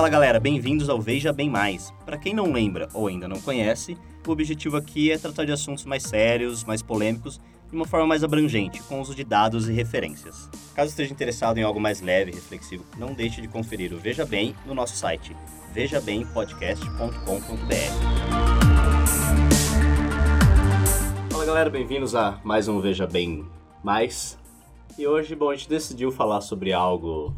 Fala galera, bem-vindos ao Veja Bem Mais. Para quem não lembra ou ainda não conhece, o objetivo aqui é tratar de assuntos mais sérios, mais polêmicos, de uma forma mais abrangente, com uso de dados e referências. Caso esteja interessado em algo mais leve e reflexivo, não deixe de conferir o Veja Bem no nosso site vejabempodcast.com.br. Fala galera, bem-vindos a mais um Veja Bem Mais. E hoje, bom, a gente decidiu falar sobre algo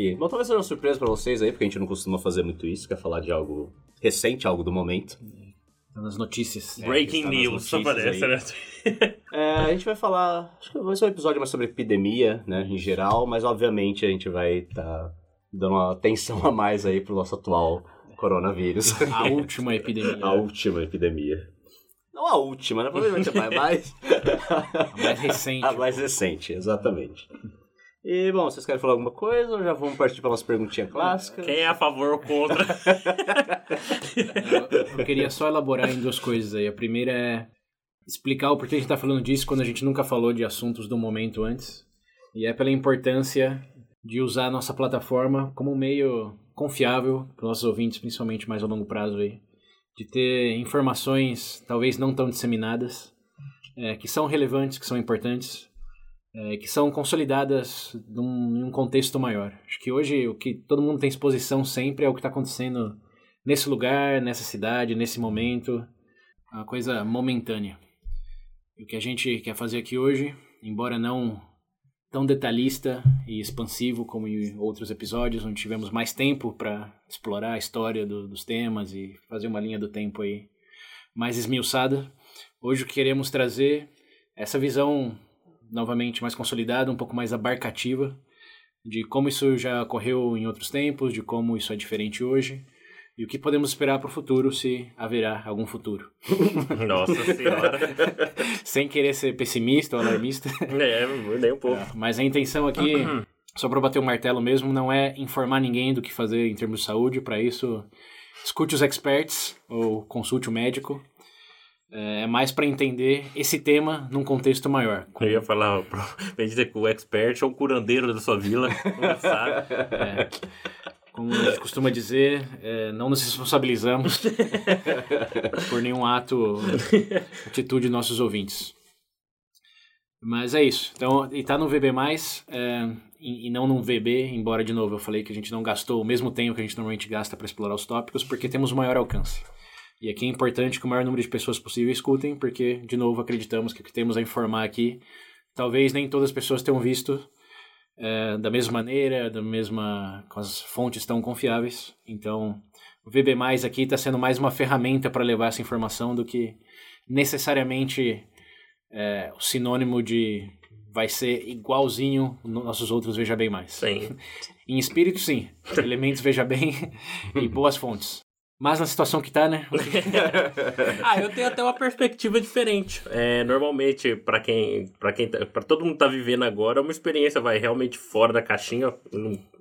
que, bom, talvez seja uma surpresa para vocês aí, porque a gente não costuma fazer muito isso, quer falar de algo recente, algo do momento. Tá nas notícias. É, Breaking nas news, só parece, né? É, a gente vai falar, acho que vai ser um episódio mais sobre epidemia, né, em geral, mas obviamente a gente vai estar dando uma atenção a mais aí pro nosso atual coronavírus. A última epidemia. a última epidemia. Não a última, né? Provavelmente a mais, mais... A mais recente. a mais recente, exatamente. E, bom, vocês querem falar alguma coisa ou já vamos partir para nossa perguntinha clássica? Quem é a favor ou contra? Eu, eu queria só elaborar em duas coisas aí. A primeira é explicar o porquê a gente tá falando disso quando a gente nunca falou de assuntos do momento antes. E é pela importância de usar a nossa plataforma como um meio confiável para nossos ouvintes, principalmente mais a longo prazo aí. De ter informações talvez não tão disseminadas, é, que são relevantes, que são importantes, é, que são consolidadas num, em um contexto maior. Acho que hoje o que todo mundo tem exposição sempre é o que está acontecendo nesse lugar, nessa cidade, nesse momento, uma coisa momentânea. E o que a gente quer fazer aqui hoje, embora não tão detalhista e expansivo como em outros episódios, onde tivemos mais tempo para explorar a história do- dos temas e fazer uma linha do tempo aí mais esmiuçada, hoje queremos trazer essa visão novamente mais consolidada, um pouco mais abarcativa, de como isso já ocorreu em outros tempos, de como isso é diferente hoje, e o que podemos esperar para o futuro, se haverá algum futuro. Nossa senhora. Sem querer ser pessimista ou alarmista, É, nem um pouco. mas a intenção aqui, só para bater o martelo mesmo, não é informar ninguém do que fazer em termos de saúde. Para isso, escute os experts ou consulte o médico. É mais para entender esse tema num contexto maior. Eu ia falar, pra dizer que o expert é o curandeiro da sua vila, sabe. É, como a gente costuma dizer, é, não nos responsabilizamos por nenhum ato, atitude de nossos ouvintes. Mas é isso. Então, e tá no VB+, é, e, e não no VB, embora, de novo, eu falei que a gente não gastou o mesmo tempo que a gente normalmente gasta para explorar os tópicos, porque temos um maior alcance. E aqui é importante que o maior número de pessoas possível escutem, porque, de novo, acreditamos que o que temos a informar aqui, talvez nem todas as pessoas tenham visto é, da mesma maneira, da mesma com as fontes tão confiáveis. Então, o VB+ aqui está sendo mais uma ferramenta para levar essa informação do que necessariamente é, o sinônimo de vai ser igualzinho nos nossos outros Veja Bem Mais. Sim. Em espírito, sim. Elementos Veja Bem e boas fontes. Mas na situação que tá, né? Ah, eu tenho até uma perspectiva diferente. É, normalmente, pra quem, para quem, tá- pra todo mundo tá vivendo agora, é uma experiência vai realmente fora da caixinha.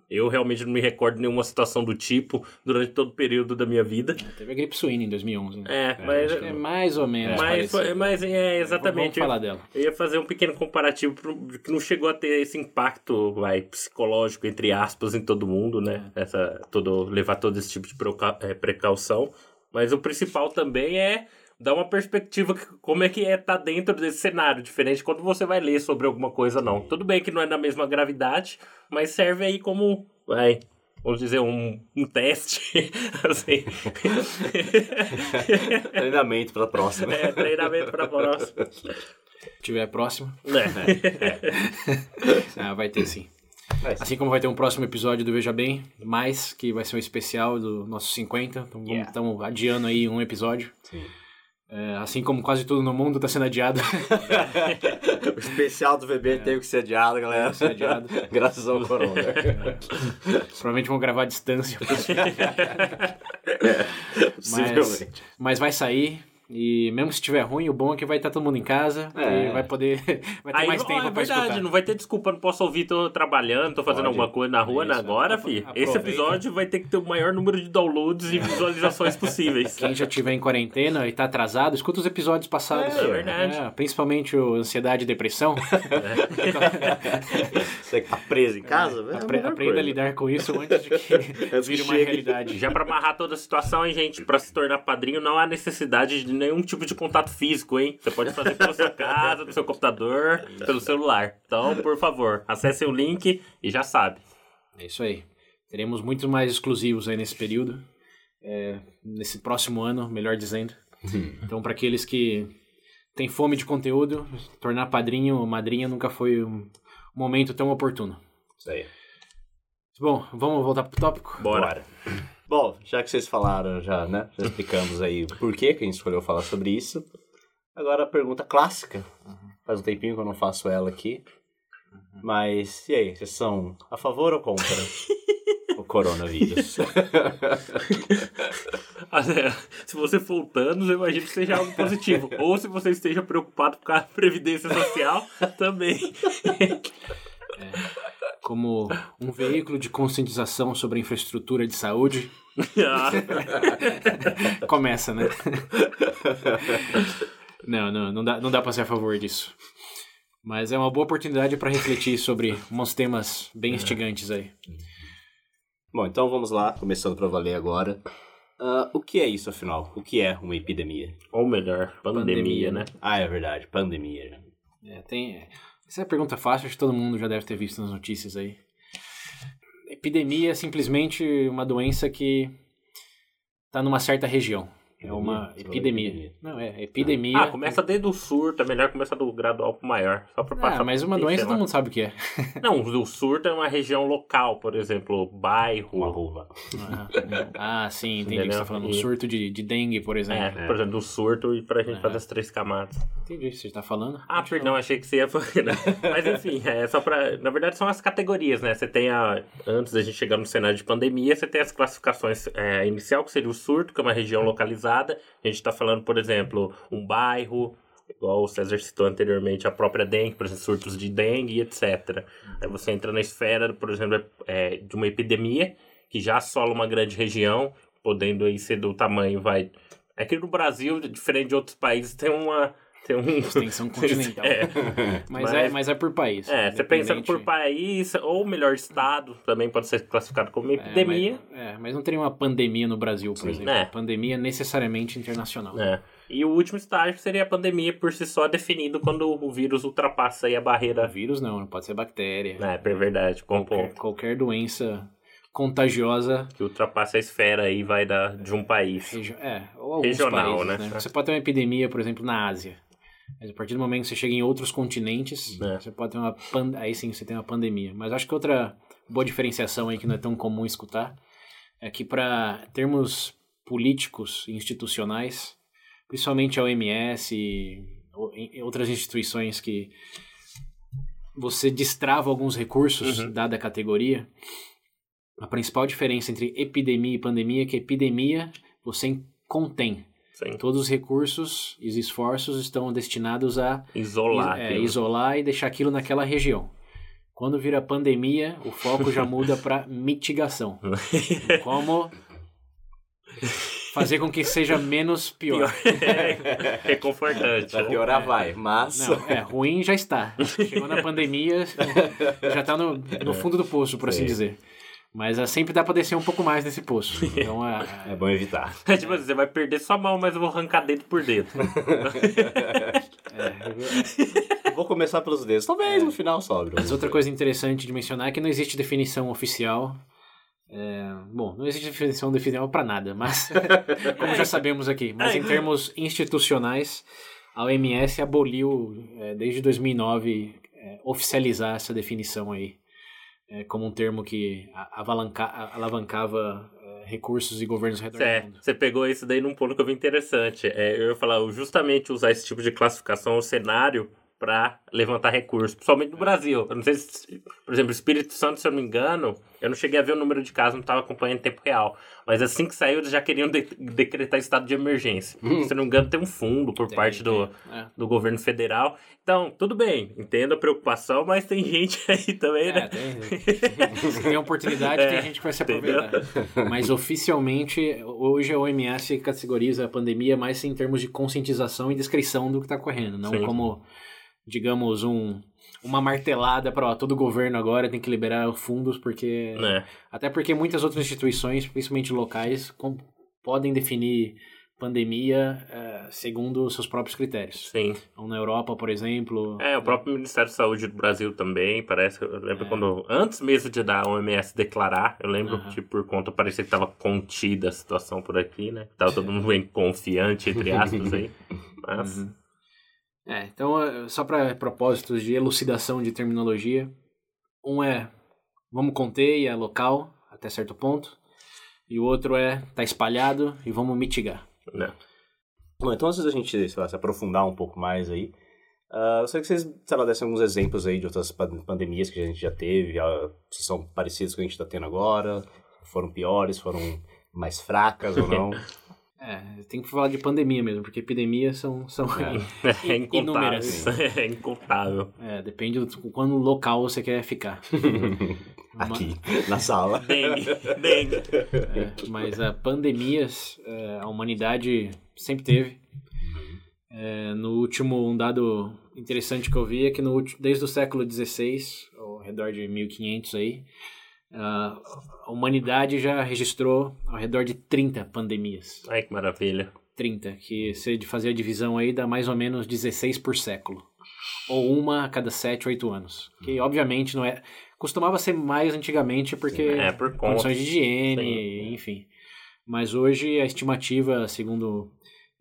Eu Eu realmente não me recordo de nenhuma situação do tipo durante todo o período da minha vida. Teve a gripe suína em 2011. né? É, mas- acho que é mais ou menos. mas, parecido. foi- mas é exatamente. Vamos falar dela. Eu ia fazer um pequeno comparativo pro- que não chegou a ter esse impacto vai, psicológico, entre aspas, em todo mundo, né? Essa, todo, levar todo esse tipo de precaução. Mas o principal também é dar uma perspectiva que- como é que é estar dentro desse cenário, diferente quando você vai ler sobre alguma coisa, não. Tudo bem que não é na mesma gravidade, mas serve aí como, vai, vamos dizer, um, um teste, assim. Treinamento para a próxima. é, treinamento para próxima. Se tiver próximo, É. ah, vai ter sim. Assim como vai ter um próximo episódio do Veja Bem, mais, que vai ser um especial do nosso 50. Então Yeah. estamos adiando aí um episódio. Sim. É, assim como quase tudo no mundo está sendo adiado. O especial do VB teve que ser adiado, galera. ser adiado. Graças ao corona. Provavelmente vão gravar à distância. Possivelmente. Mas, mas vai sair. E mesmo se estiver ruim, o bom é que vai estar todo mundo em casa É. e vai poder. vai ter Aí, mais ó, tempo é pra verdade, escutar. não vai ter desculpa, não posso ouvir, tô trabalhando, tô fazendo Pode. alguma coisa na rua, Isso, né? agora, fi. Esse episódio vai ter que ter o maior número de downloads e visualizações possíveis. Quem já tiver em quarentena e tá atrasado, escuta os episódios passados. É, é verdade. É, principalmente o ansiedade e depressão. Você que tá preso em casa? é a Apre- aprenda a coisa. lidar com isso antes de que vire uma realidade. Já pra amarrar toda a situação, hein, gente? Pra se tornar padrinho, não há necessidade de nenhum tipo de contato físico, hein? Você pode fazer pela sua casa, do seu computador, pelo celular. Então, por favor, acesse o link e já sabe. É isso aí. Teremos muito mais exclusivos aí nesse período. É, nesse próximo ano, melhor dizendo. Então, para aqueles que têm fome de conteúdo, tornar padrinho ou madrinha nunca foi um momento tão oportuno. Isso aí. Bom, vamos voltar pro tópico? Bora. Bom, já que vocês falaram, já, né? Já explicamos aí por que que a gente escolheu falar sobre isso. Agora a pergunta clássica. Faz um tempinho que eu não faço ela aqui. Mas, e aí, vocês são a favor ou contra o coronavírus? Se você for o Thanos, eu imagino que seja algo positivo. Ou se você esteja preocupado com a Previdência Social, também. Como um veículo de conscientização sobre a infraestrutura de saúde, começa, né? não, não, não dá, não dá pra ser a favor disso. Mas é uma boa oportunidade para refletir sobre uns temas bem instigantes aí. Bom, então vamos lá, começando pra valer agora. Ah, o que é isso, afinal? O que é uma epidemia? Ou melhor, pandemia, Pandemia, né? Ah, é verdade, pandemia. É, tem, essa é uma pergunta fácil, acho que todo mundo já deve ter visto nas notícias aí. Epidemia é simplesmente uma doença que está numa certa região. É uma Epidemia? Não, é epidemia. Ah, começa desde o surto, é melhor começar do gradual pro maior. Só pra passar Ah, mas uma doença todo mundo sabe o que é. Não, o surto é uma região local, por exemplo, bairro. Uma rua. Ah, ah, sim, entendi o que você tá falando. Um E- surto de, de dengue, por É, exemplo. por exemplo, do surto e pra gente fazer as três camadas. Entendi o que você tá falando. Ah, perdão, achei que você ia falar. Mas enfim, é só pra. Na verdade, são as categorias, né? Você tem a. Antes da gente chegar no cenário de pandemia, você tem as classificações é, inicial, que seria o surto, que é uma região localizada. A gente tá falando, por exemplo, um bairro, igual o César citou anteriormente, a própria dengue, por exemplo, surtos de dengue, etc. Aí você entra na esfera, por exemplo, é, de uma epidemia, que já assola uma grande região, podendo aí ser do tamanho, vai. É que no Brasil, diferente de outros países, tem uma. Tem um. Extensão continental. É, Mas, Mas- é, mas é por país. é, você pensando por país, ou melhor, estado, também pode ser classificado como É, epidemia. mas, é, mas não teria uma pandemia no Brasil, por Sim. exemplo. É. Pandemia necessariamente internacional. É. E o último estágio seria a pandemia por si só definido quando o vírus ultrapassa aí a O barreira. vírus não, não pode ser bactéria. É, é verdade, bom qualquer, ponto. qualquer doença contagiosa Que ultrapassa a esfera aí vai da, de um país. regi- é, ou alguns Regional, países, né? Você pode ter uma epidemia, por exemplo, na Ásia. Mas a partir do momento que você chega em outros continentes, É. você pode ter uma pan... aí sim você tem uma pandemia. Mas acho que outra boa diferenciação aí que não é tão comum escutar é que para termos políticos e institucionais, principalmente a OMS e outras instituições que você destrava alguns recursos, Uhum. dada a categoria, a principal diferença entre epidemia e pandemia é que epidemia você contém. Sim. Todos os recursos e os esforços estão destinados a Isolar. é, isolar e deixar aquilo naquela região. Quando vira pandemia, o foco já muda para mitigação. Como fazer com que seja menos pior. é reconfortante. Pra piorar vai, mas... Não, é, ruim já está. Chegou na pandemia, já está no, no fundo do poço, por assim Sim. dizer. Mas ah, sempre dá para descer um pouco mais nesse poço. Então, ah, É bom evitar. É tipo assim, você vai perder sua mão, mas eu vou arrancar dedo por dedo. Vou começar pelos dedos. Talvez no final sobre. Mas outra coisa interessante de mencionar é que não existe definição oficial. É, bom, não existe definição oficial para nada, mas como já sabemos aqui, mas em termos institucionais, a OMS aboliu é, desde 2009 é, oficializar essa definição aí é, como um termo que avalanca, alavancava é, recursos e governos redor É, você pegou isso daí num ponto que eu vi interessante. É, eu ia falar, justamente usar esse tipo de classificação ao cenário para levantar recursos, principalmente no Brasil. Eu não sei se, por exemplo, Espírito Santo, se eu não me engano, Eu não cheguei a ver o número de casos, não estava acompanhando em tempo real. Mas assim que saiu, eles já queriam de decretar estado de emergência. Hum. Se não me engano, tem um fundo por tem, parte do, é. do governo federal. Então, tudo bem, entendo a preocupação, mas tem gente aí também, né? Tem, se tem oportunidade, é, tem gente que vai se aproveitar. Entendeu? Mas oficialmente, hoje a OMS categoriza a pandemia mais em termos de conscientização e descrição do que está correndo, não Sim. como, digamos, um uma martelada para todo governo agora tem que liberar fundos, porque. É. Até porque muitas outras instituições, principalmente locais, com, podem definir pandemia uh, segundo seus próprios critérios. Sim. Então, na Europa, por exemplo. É, o próprio Ministério da Saúde do Brasil também, parece. Eu lembro é. quando. Antes mesmo de dar a OMS declarar, eu lembro uhum. que por conta parecia que estava contida a situação por aqui, né? Tava todo mundo bem confiante, entre aspas, aí. Mas. Uhum. É, então, é, só para propósitos de elucidação de terminologia, um é vamos conter e é local, até certo ponto, e o outro é tá espalhado e vamos mitigar. É. Bom, então antes da gente lá, se aprofundar um pouco mais aí, uh, eu sei que vocês, sei lá, dessem alguns exemplos aí de outras pandemias que a gente já teve, uh, se são parecidas com o que a gente está tendo agora, foram piores, foram mais fracas ou não. É, tem que falar de pandemia mesmo, porque epidemias são, são é, é inúmeras. É incontável. É, depende do quando local você quer ficar. Aqui, na sala. Dengue, dengue. É, mas a pandemias, é, a humanidade sempre teve. É, no último, um dado interessante que eu vi é que no, desde o século XVI, ao redor de 1500 aí, a humanidade já registrou ao redor de 30 pandemias. Ai, que maravilha. 30, que se de fazer a divisão aí dá mais ou menos 16 por século. Ou uma a cada 7, 8 anos. Que obviamente não é. Costumava ser mais antigamente porque. É, por conta. Condições de higiene, Sim. enfim. Mas hoje a estimativa, segundo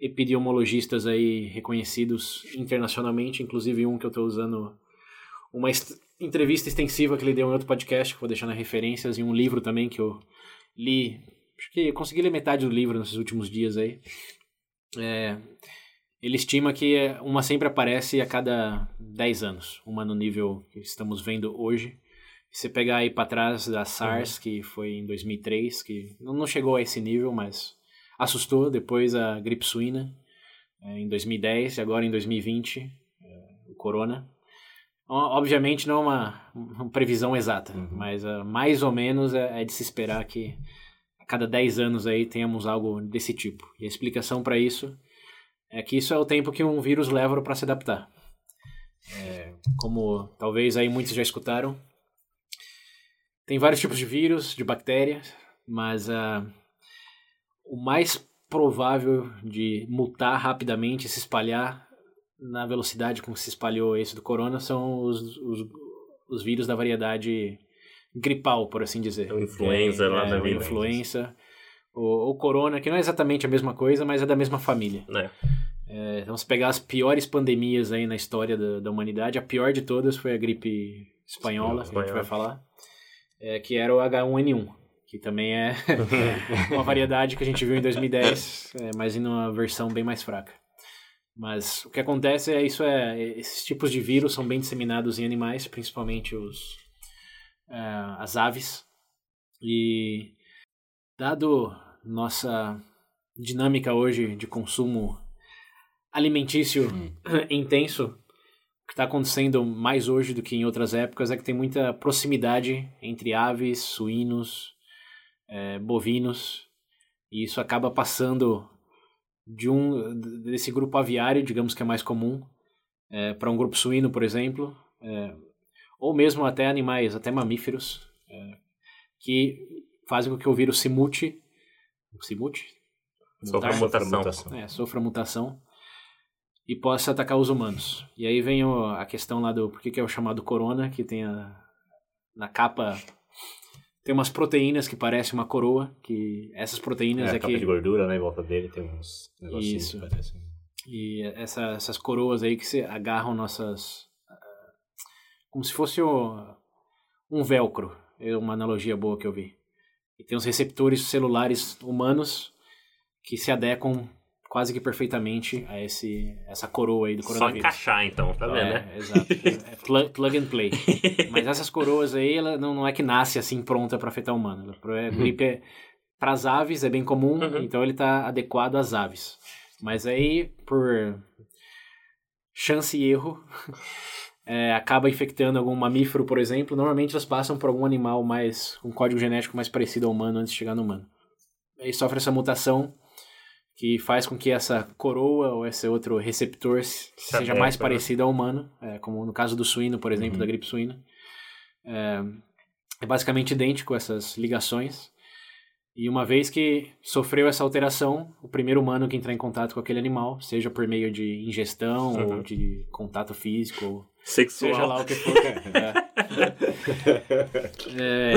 epidemiologistas aí reconhecidos internacionalmente, inclusive um que eu estou usando uma entrevista extensiva que ele deu em outro podcast, que vou deixar nas referências, e um livro também que eu li. Acho que consegui ler metade do livro nesses últimos dias aí. É, ele estima que uma sempre aparece a cada 10 anos, uma no nível que estamos vendo hoje. Se você pegar aí para trás da SARS, uhum. que foi em 2003, que não chegou a esse nível, mas assustou. Depois a gripe suína, é, em 2010, e agora em 2020, é, o corona. Obviamente não é uma, uma previsão exata, uhum. mas uh, mais ou menos é, é, de se esperar que a cada 10 anos aí tenhamos algo desse tipo. E a explicação para isso é que isso é o tempo que um vírus leva para se adaptar. É, como talvez aí muitos já escutaram, tem vários tipos de vírus, de bactérias, mas uh, o mais provável de mutar rapidamente, se espalhar, na velocidade com que se espalhou esse do corona são os, os, os vírus da variedade gripal, por assim dizer. O influenza é, lá é, da vida. influenza. O, o corona, que não é exatamente a mesma coisa, mas é da mesma família. É. É, então, se pegar as piores pandemias aí na história da, da humanidade, a pior de todas foi a gripe espanhola, que a gente vai falar, é, que era o H1N1, que também é uma variedade que a gente viu em 2010, é, mas em uma versão bem mais fraca. Mas o que acontece é isso é esses tipos de vírus são bem disseminados em animais, principalmente os uh, as aves. E dado nossa dinâmica hoje de consumo alimentício hum. intenso, o que está acontecendo mais hoje do que em outras épocas é que tem muita proximidade entre aves, suínos, é, bovinos, e isso acaba passando de um desse grupo aviário, digamos que é mais comum, é, para um grupo suíno, por exemplo, é, ou mesmo até animais, até mamíferos, é, que fazem com que o vírus se mute, se mute, sofra mutação, É, sofra mutação e possa atacar os humanos. E aí vem o, a questão lá do por que é o chamado corona, que tem a, na capa tem umas proteínas que parecem uma coroa, que essas proteínas é, aqui... de gordura, né, em volta dele tem uns negocinhos Isso. que parecem... E essa, essas coroas aí que se agarram nossas... Como se fosse o, um velcro, é uma analogia boa que eu vi. E tem os receptores celulares humanos que se adequam quase que perfeitamente a esse, essa coroa aí do Só coronavírus. encaixar então, tá vendo, É, né? exato. É plug, plug and play. Mas essas coroas aí, ela não, não é que nasce assim pronta para afetar o humano. A gripe é, para as aves é bem comum, Uhum. então ele está adequado às aves. Mas aí, por chance e erro, é, acaba infectando algum mamífero, por exemplo. Normalmente elas passam por algum animal mais com código genético mais parecido ao humano antes de chegar no humano. Aí sofre essa mutação que faz com que essa coroa ou esse outro receptor se- seja mais né? parecido ao humano, é, como no caso do suíno, por exemplo, Uhum. da gripe suína. É, é basicamente idêntico essas ligações. E uma vez que sofreu essa alteração, o primeiro humano que entrar em contato com aquele animal, seja por meio de ingestão Uhum. ou de contato físico, Sexual. seja lá o que for, cara, é,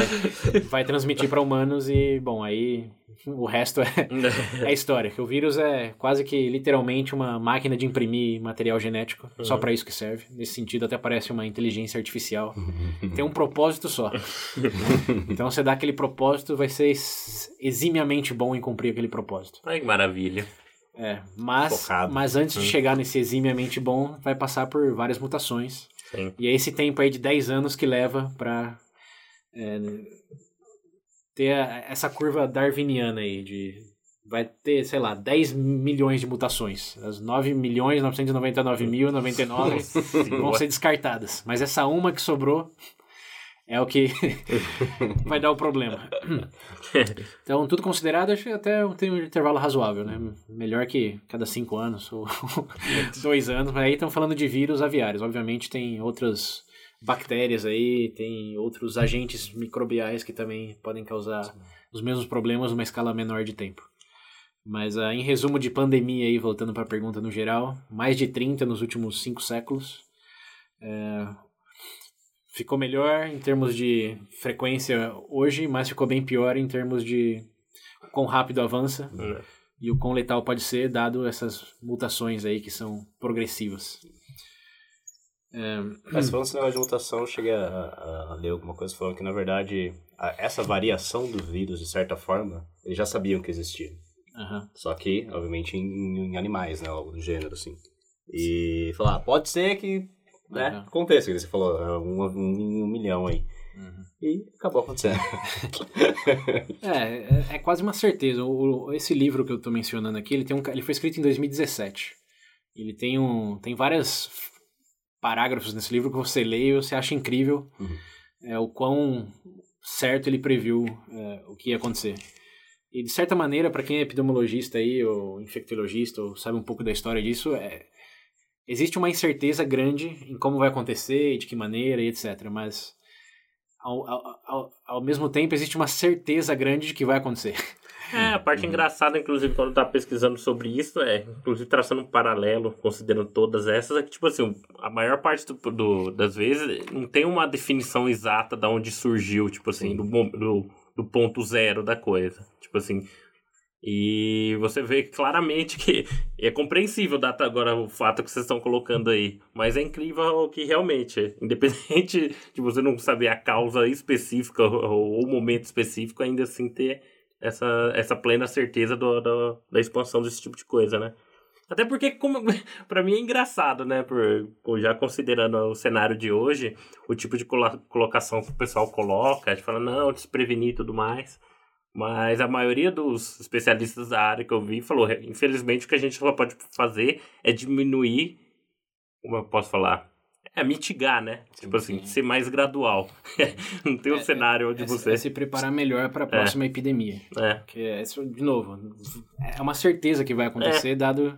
é, vai transmitir para humanos e, bom, aí o resto é, é história. Que o vírus é quase que literalmente uma máquina de imprimir material genético, só para isso que serve. Nesse sentido, até parece uma inteligência artificial. Tem um propósito só. Então, você dá aquele propósito, vai ser ex- eximiamente bom em cumprir aquele propósito. Ai, que maravilha. É, mas, Focado. mas antes de chegar nesse eximiamente bom, vai passar por várias mutações. Sim. E é esse tempo aí de 10 anos que leva pra é, ter a- essa curva darwiniana aí de vai ter, sei lá, 10 milhões de mutações. As 9 milhões 999 mil 99 vão ser descartadas. Mas essa uma que sobrou é o que vai dar o problema. Então, tudo considerado, acho que até tem um intervalo razoável, né? Melhor que cada cinco anos ou dois anos. Mas aí estão falando de vírus aviários. Obviamente tem outras bactérias aí, tem outros agentes microbiais que também podem causar os mesmos problemas numa escala menor de tempo. Mas ah, em resumo de pandemia aí, voltando para a pergunta no geral, mais de 30 nos últimos cinco séculos. É, ficou melhor em termos de frequência hoje, mas ficou bem pior em termos de quão rápido avança É. e o quão letal pode ser, dado essas mutações aí que são progressivas. É, Mas falando esse negócio de mutação, eu cheguei a, a- a ler alguma coisa falando que, na verdade, a- essa variação do vírus, de certa forma, eles já sabiam que existia. aham. Só que, obviamente, em, em animais, né? Algo do gênero, assim. E falar, ah, pode ser que né, aconteça, que você falou, é um, um, um milhão aí. Uhum. E acabou acontecendo. É, é, é quase uma certeza. O, o- esse livro que eu tô mencionando aqui, ele, tem um, ele foi escrito em 2017. Ele tem, um, tem vários parágrafos nesse livro que você lê e você acha incrível Uhum. é, o quão certo ele previu é, o que ia acontecer. E de certa maneira, para quem é epidemiologista aí, ou infectologista, ou sabe um pouco da história disso, é, existe uma incerteza grande em como vai acontecer, de que maneira e etc. Mas ao, ao, ao, mesmo tempo existe uma certeza grande de que vai acontecer. É, a parte engraçada, inclusive, quando eu tava pesquisando sobre isso, é, inclusive traçando um paralelo, considerando todas essas, é que, tipo assim, a maior parte do, do- das vezes não tem uma definição exata de onde surgiu, tipo assim, do, do, do ponto zero da coisa. Tipo assim. E você vê claramente que é compreensível data agora o fato que vocês estão colocando aí. Mas é incrível que realmente, independente de você não saber a causa específica ou o momento específico, ainda assim ter essa, essa plena certeza do, do- da expansão desse tipo de coisa, né? Até porque, como, mim é engraçado, né? Por, já considerando o cenário de hoje, o tipo de colocação que o pessoal coloca, a gente fala, não, desprevenir e tudo mais. Mas a maioria dos especialistas da área que eu vi falou, infelizmente, o que a gente só pode fazer é diminuir, como eu posso falar? É mitigar, né? tipo assim, ser mais gradual. Não tem um cenário onde É, você. é se preparar melhor para a próxima epidemia. É. Que é, de novo, é uma certeza que vai acontecer, dado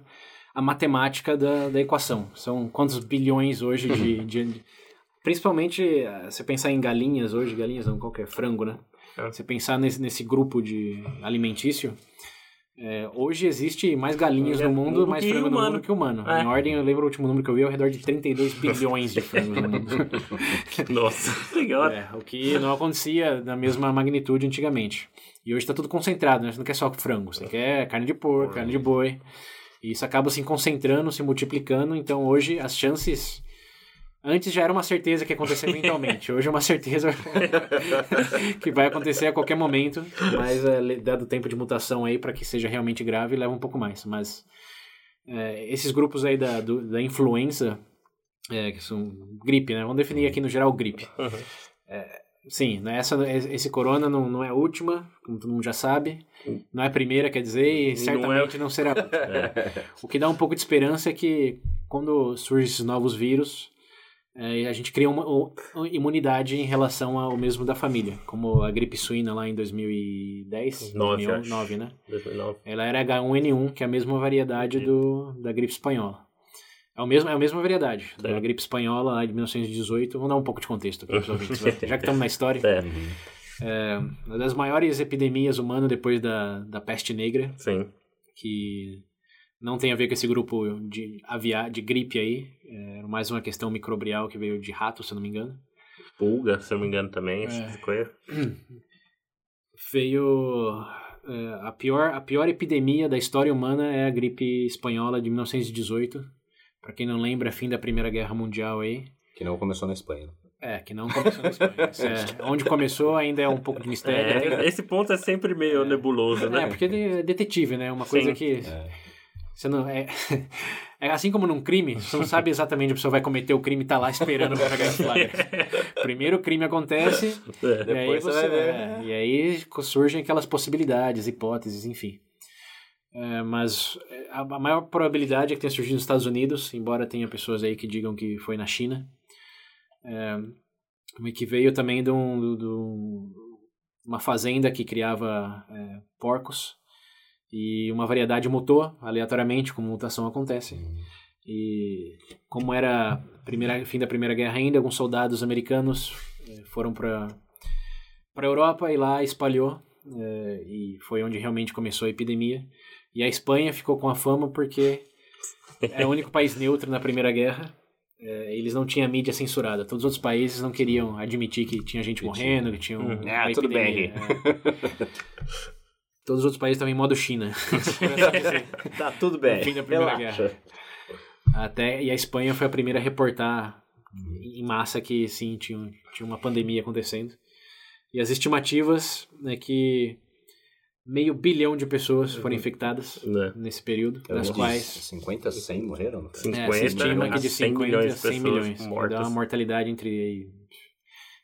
a matemática da, da equação. São quantos bilhões hoje de, de- Principalmente, eh, você pensar em galinhas hoje, galinhas não, qualquer frango, né? É. Você pensar nesse, nesse grupo de alimentício, é, hoje existe mais galinhas É, no mundo, mais frango no mundo que humano. É. Em ordem, eu lembro o último número que eu vi, ao redor de 32 bilhões de frangos no mundo. Nossa, legal. É, o que não acontecia da mesma magnitude antigamente. E hoje está tudo concentrado, né? Você não quer só frango, você quer carne de porco, carne de boi. E isso acaba se concentrando, se multiplicando. Então hoje as chances Antes já era uma certeza que ia acontecer eventualmente. Hoje é uma certeza que vai acontecer a qualquer momento. Mas, é, dado o tempo de mutação aí, para que seja realmente grave, leva um pouco mais. Mas é, esses grupos aí da, do, da influenza, é, que são gripe, né? Vamos definir aqui no geral gripe. Uhum. É, sim, né? Essa, esse corona não, não é a última, como todo mundo já sabe. Não é a primeira, quer dizer, e certamente não, é... não será. É. O que dá um pouco de esperança é que quando surgem esses novos vírus, é, a gente cria uma, uma, imunidade em relação ao mesmo da família, como a gripe suína lá em 2010, 9, 2009, né? 2009. Ela era H1N1, que é a mesma variedade do, da gripe espanhola. É, o mesmo, é a mesma variedade Sim. da gripe espanhola lá de 1918. Vamos dar um pouco de contexto ouvintes, já que estamos na história. É. É, uma das maiores epidemias humanas depois da, da peste negra. Sim. Que não tem a ver com esse grupo de, avia, de gripe aí. É, era mais uma questão microbial que veio de rato, se eu não me engano. Pulga, se eu não me engano também, esse É. tipo de coisa. Veio. é, a, pior, a pior epidemia da história humana é a gripe espanhola de 1918. Pra quem não lembra, fim da Primeira Guerra Mundial aí. Que não começou na Espanha. É, que não começou na Espanha. É, onde começou ainda é um pouco de mistério. É, esse ponto é sempre meio nebuloso, né? É, porque é detetive, né? Uma coisa Sim. que. É. Você não, é, é assim como num crime, você não sabe exatamente onde a pessoa vai cometer o crime e tá lá esperando pra pegar em flagra. Primeiro o crime acontece, É. e aí, você é, e aí surgem aquelas possibilidades, hipóteses, enfim. É, mas a, a maior probabilidade é que tenha surgido nos Estados Unidos, embora tenha pessoas aí que digam que foi na China. É, que veio também de, um, de um- uma fazenda que criava é, porcos e uma variedade mutou aleatoriamente, como mutação acontece. E como era primeira, fim da Primeira Guerra ainda, alguns soldados americanos eh, foram para para Europa e lá espalhou eh, e foi onde realmente começou a epidemia. E a Espanha ficou com a fama porque é o único país neutro na Primeira Guerra. Eh, eles não tinham mídia censurada. Todos os outros países não queriam admitir que tinha gente morrendo, que tinha um, Uhum. Ah, tudo bem. É. Todos os outros países estavam em modo China. Tá tudo bem. No fim da Primeira Relaxa. Guerra. Até, e a Espanha foi a primeira a reportar em massa que sim, tinha, tinha uma pandemia acontecendo. E as estimativas é que meio bilhão de pessoas foram infectadas Né? nesse período, das quais 50, 100 morreram? não foi? 50, é, se estima que de 100 50 milhões a de 100 pessoas milhões. que mortas. Dá uma mortalidade entre,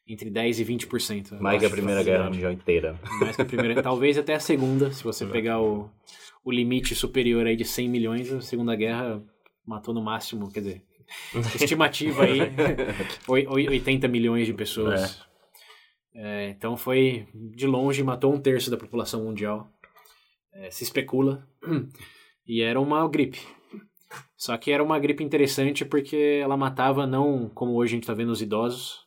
entre 10% e 20%. Mais que a Primeira Guerra Mundial inteira. Mais que a primeira, talvez até a segunda, se você pegar o, o limite superior aí de 100 milhões, a Segunda Guerra matou no máximo, quer dizer, estimativa aí, oi- oi- 80 milhões de pessoas. É, então foi, de longe, matou um terço da população mundial. É, se especula. E era uma gripe. Só que era uma gripe interessante porque ela matava não como hoje a gente está vendo os idosos,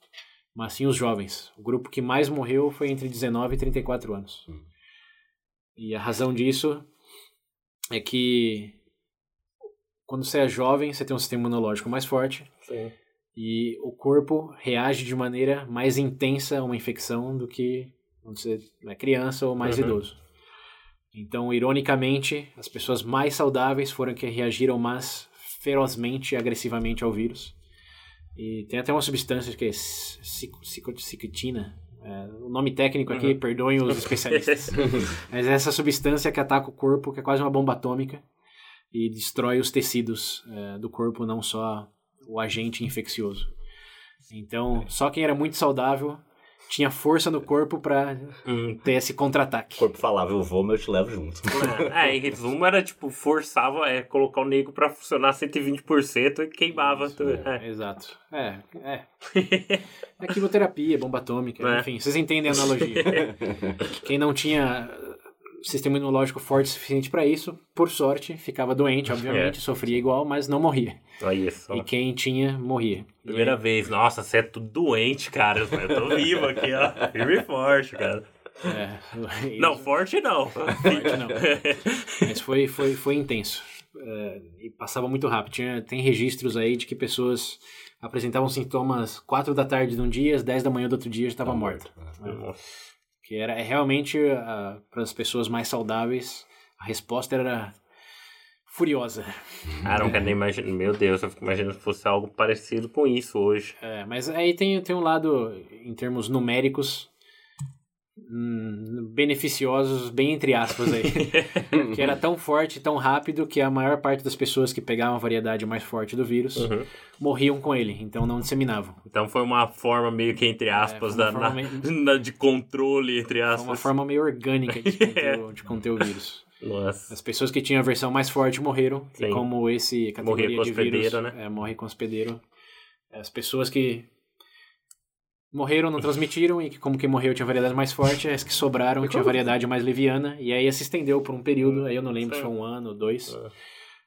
mas sim os jovens. O grupo que mais morreu foi entre 19 e 34 anos. Hum. E a razão disso é que quando você é jovem, você tem um sistema imunológico mais forte Sim. e o corpo reage de maneira mais intensa a uma infecção do que quando você é criança ou mais Uhum. idoso. Então, ironicamente, as pessoas mais saudáveis foram que reagiram mais ferozmente e agressivamente ao vírus. E tem até uma substância que é cicutina. É, o nome técnico aqui, Uhum. perdoem os especialistas. Mas é essa substância que ataca o corpo, que é quase uma bomba atômica, e destrói os tecidos é, do corpo, não só o agente infeccioso. Então, só quem era muito saudável tinha força no corpo para Hum. ter esse contra-ataque. O corpo falava, eu vou, mas eu te levo junto. É, em resumo, era tipo, forçava é, colocar o nego pra funcionar 120% e queimava Isso, tudo. é. É. Exato. É, é. É quimioterapia, bomba atômica, É. enfim, vocês entendem a analogia. Quem não tinha sistema imunológico forte o suficiente para isso, por sorte, ficava doente, obviamente, É. sofria igual, mas não morria. Olha isso. E quem tinha, morria. Primeira vez, nossa, você é tudo doente, cara. Eu tô vivo aqui, ó. Firme e forte, cara. É, Não, forte não. Forte não. Mas foi, foi, foi intenso. É, e passava muito rápido. Tinha, tem registros aí de que pessoas apresentavam sintomas 4 da tarde de um dia, às 10 da manhã do outro dia já estava morta. Que era é realmente para as pessoas mais saudáveis, a resposta era furiosa. Ah, não quero nem imaginar. Meu Deus, eu fico imaginando se fosse algo parecido com isso hoje. É, mas aí tem, tem um lado, em termos numéricos, hum, beneficiosos, bem entre aspas aí. que era tão forte, tão rápido, que a maior parte das pessoas que pegavam a variedade mais forte do vírus Uhum. morriam com ele, então não disseminavam. Então foi uma forma meio que, entre aspas, foi uma da, na- meio- na- de controle, entre É aspas. uma forma meio orgânica de conter, o- de conter o vírus. Nossa. As pessoas que tinham a versão mais forte morreram, Sim. e como esse categoria Morria com de vírus, né? é, morre com hospedeiro. As pessoas que morreram não transmitiram e que como que morreu tinha variedade mais forte, as que sobraram tinha variedade mais leviana e aí se estendeu por um período, aí eu não lembro se foi um ano ou dois. É.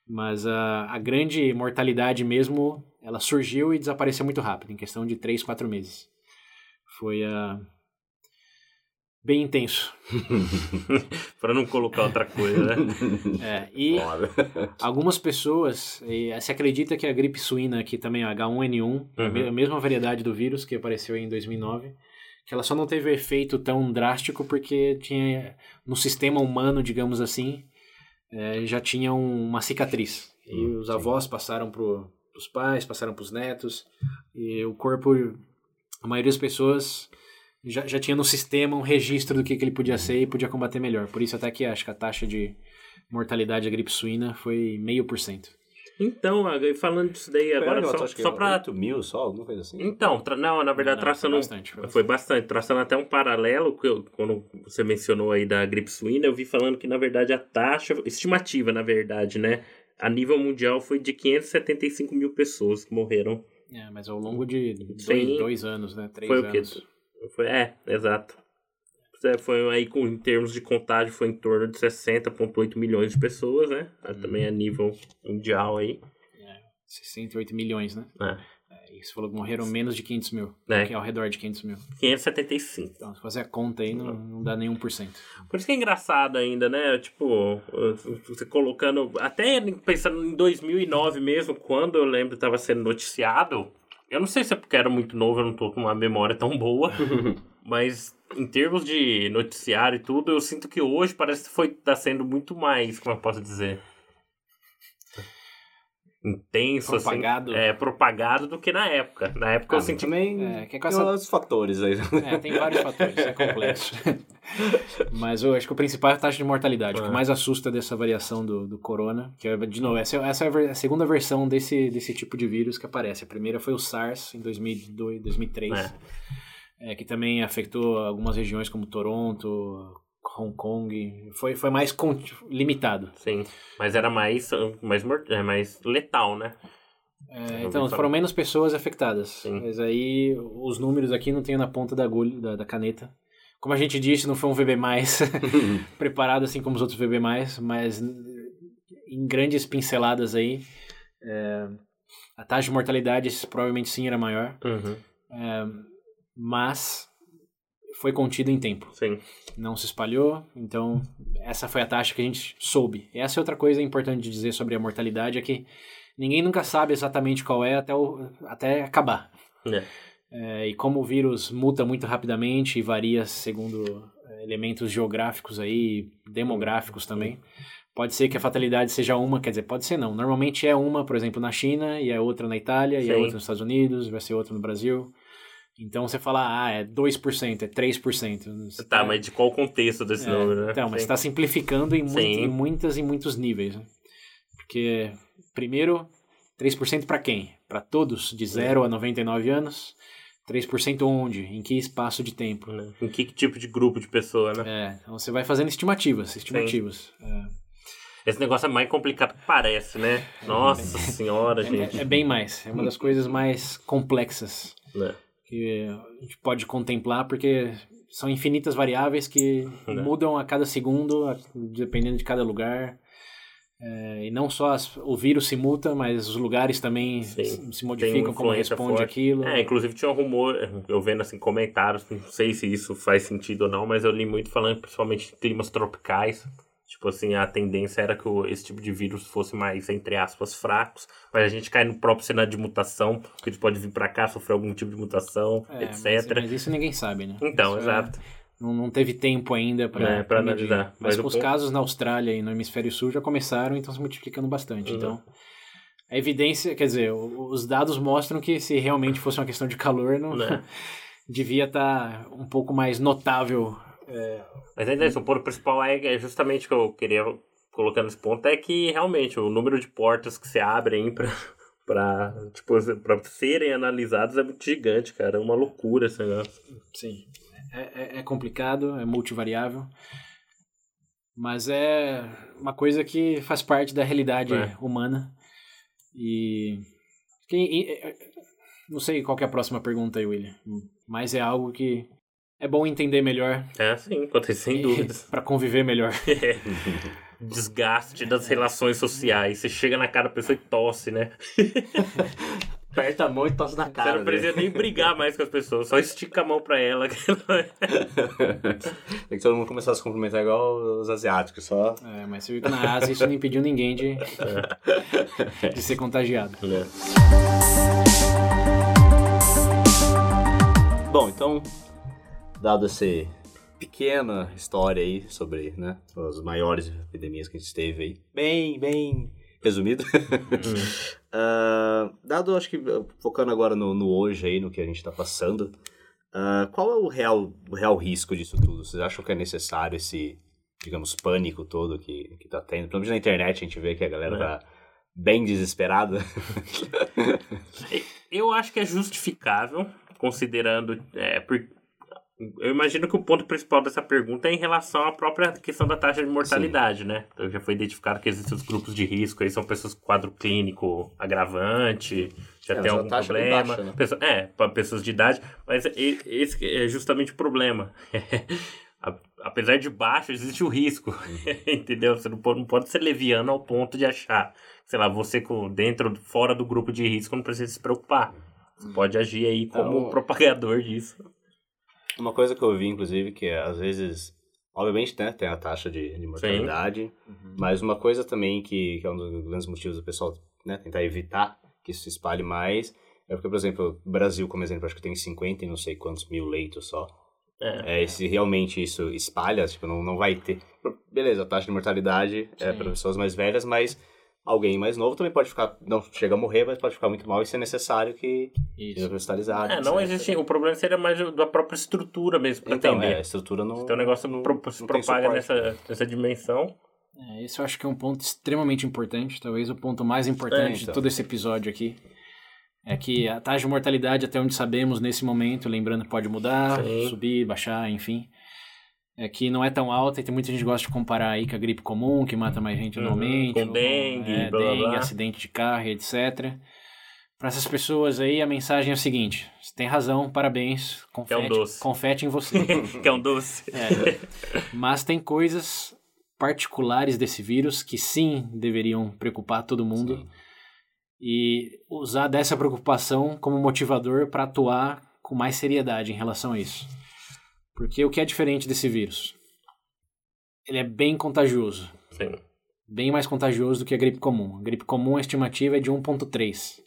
Mas a, a grande mortalidade mesmo, ela surgiu e desapareceu muito rápido, em questão de três, quatro meses. Foi ah, bem intenso. pra não colocar outra coisa, né? É, e Foda. Algumas pessoas, e se acredita que a gripe suína, que também é H1N1, a me- Uhum. a mesma variedade do vírus que apareceu em 2009, que ela só não teve efeito tão drástico porque tinha no sistema humano, digamos assim, eh, já tinha um- uma cicatriz. E Hum, os sim. avós passaram para os pais, passaram para os netos, e o corpo, a maioria das pessoas já, já tinha no sistema um registro do que, que ele podia ser e podia combater melhor. Por isso até que acho que a taxa de mortalidade da gripe suína foi meio por cento. Então, falando disso daí agora, Pera, só, só é pra... 8 mil só, alguma coisa assim? Então, tra- não, na verdade, Não, traçando... foi bastante, foi Foi bastante. Traçando até um paralelo, que eu- quando você mencionou aí da gripe suína, eu vi falando que, na verdade, a taxa, estimativa, na verdade, né, a nível mundial foi de 575 mil pessoas que morreram. É, mas ao longo de dois, Sim. dois anos, né? Três Foi o quê? Foi, é, exato. É, Foi aí, com, em termos de contágio, foi em torno de 60,8 milhões de pessoas, né? Também a nível mundial aí. 68 milhões, né? É. É, e você falou que morreram menos de 500 mil. É. Que é ao redor de 500 mil. 575. Então, se fazer a conta aí, não, não dá nem 1%. Por isso que é engraçado ainda, né? Tipo, você colocando. Até pensando em 2009 mesmo, quando eu lembro que estava sendo noticiado. Eu não sei se é porque era muito novo, eu não tô com uma memória tão boa. mas em termos de noticiário e tudo, eu sinto que hoje parece que foi, tá sendo muito mais, como eu posso dizer? Intenso, Propagado. assim. É, propagado do que na época. Na época Ah, eu senti. também É, que é com tem essa- outros fatores aí. É, tem vários fatores, é complexo. Mas eu acho que o principal é a taxa de mortalidade. O que É. mais assusta dessa variação do, do corona, que é, de novo, essa, essa é a segunda versão desse, desse tipo de vírus que aparece. A primeira foi o SARS, em 2002, 2003, é, que também afetou algumas regiões como Toronto, Hong Kong. Foi, foi mais limitado. Sim. Mas era mais, mais, é, mais letal, né? É, então, foram menos pessoas afetadas. Sim. Mas aí, os números aqui não tenho na ponta da agulha, da, da caneta. Como a gente disse, não foi um VB+, preparado assim como os outros VB+, mas em grandes pinceladas aí, é, a taxa de mortalidade provavelmente sim era maior, Uhum. é, mas foi contido em tempo. Sim. Não se espalhou, então essa foi a taxa que a gente soube. Essa é outra coisa importante de dizer sobre a mortalidade, é que ninguém nunca sabe exatamente qual é até, o, até acabar. É. É, e como o vírus muta muito rapidamente e varia segundo é, elementos geográficos aí, demográficos também, pode ser que a fatalidade seja uma, quer dizer, pode ser não. Normalmente é uma, por exemplo, na China, e é outra na Itália, e é Sim. outra nos Estados Unidos, vai ser outra no Brasil. Então você fala, ah, é 2%, é 3%. Você Tá, mas de qual contexto desse é, número, né? Então, mas está simplificando em, muito, em muitas e muitos níveis. né? Porque, primeiro, 3% para quem? Para todos, de 0 a 99 anos. 3% onde? Em que espaço de tempo? Né? Em que tipo de grupo de pessoa, né? É, então você vai fazendo estimativas, estimativas. É, Esse negócio é mais complicado que parece, né? Nossa senhora, gente. é, é bem mais, é uma das coisas mais complexas Né? Que a gente pode contemplar, porque são infinitas variáveis que Né. mudam a cada segundo, dependendo de cada lugar. É, e não só as- o vírus se muta, mas os lugares também Sim. se, modificam, como responde forte. aquilo. É, inclusive tinha um rumor, eu vendo assim comentários, não sei se isso faz sentido ou não, mas eu li muito falando principalmente de climas tropicais. Tipo assim, a tendência era que o- esse tipo de vírus fosse mais, entre aspas, fracos, mas a gente cai no próprio cenário de mutação, que ele pode vir pra cá, sofrer algum tipo de mutação, É, mas, etc. mas isso ninguém sabe, né? Então, Isso é- exato. Não, não teve tempo ainda para É, pra analisar. Mas, Mas os ponto- casos na Austrália e no Hemisfério Sul já começaram, então se multiplicando bastante. Uhum. Então, a evidência, quer dizer, os dados mostram que se realmente fosse uma questão de calor, não Né? devia estar um pouco mais notável. Mas ainda assim, o ponto principal é, é justamente o que eu queria colocar nesse ponto, é que realmente o número de portas que se abrem pra, pra, tipo, pra serem analisadas é muito gigante, cara. É uma loucura esse negócio. Sim, é, é- é complicado, é multivariável, mas é uma coisa que faz parte da realidade É. humana. E, que- e- é- não sei qual que é a próxima pergunta aí, William, mas é algo que é bom entender melhor É, sim, quanto a isso, sem dúvidas. para conviver melhor. Desgaste das relações sociais. Você chega na cara da pessoa e tosse, né? Aperta a mão e tosse na Você cara. não precisa nem brigar mais com as pessoas, só estica a mão pra ela. Tem que todo mundo começar a se cumprimentar igual os asiáticos, só. É, mas você viu que na Ásia isso não impediu ninguém de, de ser contagiado. Né? Bom, então, dado essa pequena história aí sobre né, as maiores epidemias que a gente teve aí, bem, bem resumido. Ah, dado, acho que, focando agora no, no hoje aí, no que a gente está passando, ah, qual é o real, o real risco disso tudo? Vocês acham que é necessário esse, digamos, pânico todo que, que tá tendo? Pelo menos na internet a gente vê que a galera É. tá bem desesperada. Eu acho que é justificável, considerando. É, por- eu imagino que o ponto principal dessa pergunta é em relação à própria questão da taxa de mortalidade, né? Então já foi identificado que existem os grupos de risco, aí são pessoas com quadro clínico agravante, já É, tem algum taxa é problema. baixa, né? Pessoa- é, para pessoas de idade, mas esse é justamente o problema. Apesar de baixo, existe o risco, Uhum. entendeu? Você não pode, não pode ser leviano ao ponto de achar, sei lá, você com, dentro, fora do grupo de risco não precisa se preocupar. Você pode agir aí como Então- propagador disso. Uma coisa que eu vi, inclusive, que é, às vezes, obviamente, né, tem a taxa de, de mortalidade, mas uma coisa também que, que é um dos grandes motivos do pessoal né, tentar evitar que isso se espalhe mais é porque, por exemplo, o Brasil, como exemplo, acho que tem 50 e não sei quantos mil leitos só. É. É, se realmente isso espalha, tipo, não, não vai ter. Beleza, a taxa de mortalidade é Sim. para pessoas mais velhas, mas alguém mais novo também pode ficar, não chega a morrer, mas pode ficar muito mal e ser necessário que seja hospitalizado. É, não existe. O problema seria mais da própria estrutura mesmo pra Então, é, a estrutura não. Então o negócio não, pro- não se tem propaga nessa, nessa dimensão. É, esse eu acho que é um ponto extremamente importante, talvez o ponto mais importante É, então. de todo esse episódio aqui. É que a taxa de mortalidade, até onde sabemos nesse momento, lembrando, pode mudar, Sim. subir, baixar, enfim. É que não é tão alta e tem muita gente que gosta de comparar aí com a gripe comum, que mata mais gente Uhum, anualmente. com ou dengue, é, blá, dengue, blá. acidente de carro, etc. Para essas pessoas aí, a mensagem é a seguinte: você tem razão, parabéns, confete, doce. confete em você. que é um doce. É. Mas tem coisas particulares desse vírus que sim deveriam preocupar todo mundo Sim. e usar dessa preocupação como motivador para atuar com mais seriedade em relação a isso. Porque o que é diferente desse vírus? Ele é bem contagioso, Sim. bem mais contagioso do que a gripe comum. A gripe comum a estimativa é de 1.3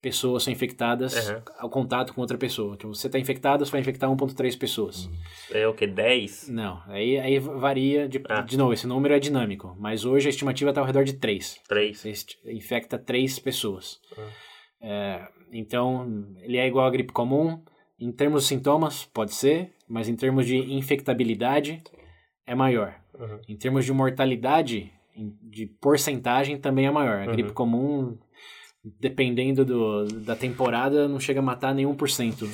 pessoas são infectadas Uhum. ao contato com outra pessoa. Então você está infectado, você vai infectar 1.3 pessoas. É o que? 10? Não, aí, aí varia, de, Ah. de novo, esse número é dinâmico, mas hoje a estimativa está ao redor de 3. 3. Você infecta 3 pessoas. Ah. É, então, ele é igual à gripe comum. Em termos de sintomas, pode ser, mas em termos de infectabilidade, é maior. Uhum. Em termos de mortalidade, de porcentagem, também é maior. A Uhum. gripe comum, dependendo do, da temporada, não chega a matar nenhum por cento.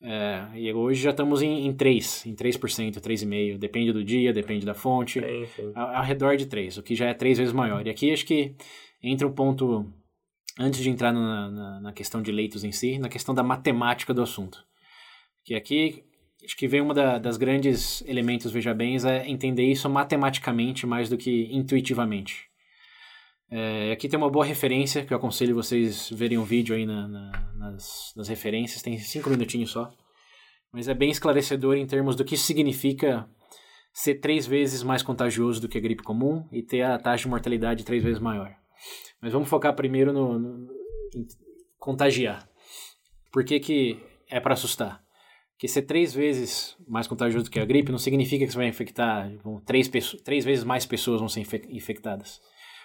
É, e hoje já estamos em, em 3, em 3%, 3,5%. Depende do dia, depende da fonte. Sim, sim. Ao, ao redor de 3, o que já é três vezes maior. E aqui acho que entra um ponto, antes de entrar na, na, na questão de leitos em si, na questão da matemática do assunto. Que aqui, acho que vem uma da- das grandes elementos, veja bem, é entender isso matematicamente mais do que intuitivamente. É, aqui tem uma boa referência, que eu aconselho vocês verem um vídeo aí na- na- nas, nas referências, tem cinco minutinhos só. Mas é bem esclarecedor em termos do que significa ser três vezes mais contagioso do que a gripe comum e ter a taxa de mortalidade três vezes maior. Mas vamos focar primeiro no, no- contagiar. Por que, que é para assustar? Que ser três vezes mais contagioso que a gripe não significa que você vai infectar, vão, três, três vezes mais pessoas vão ser infe- infectadas.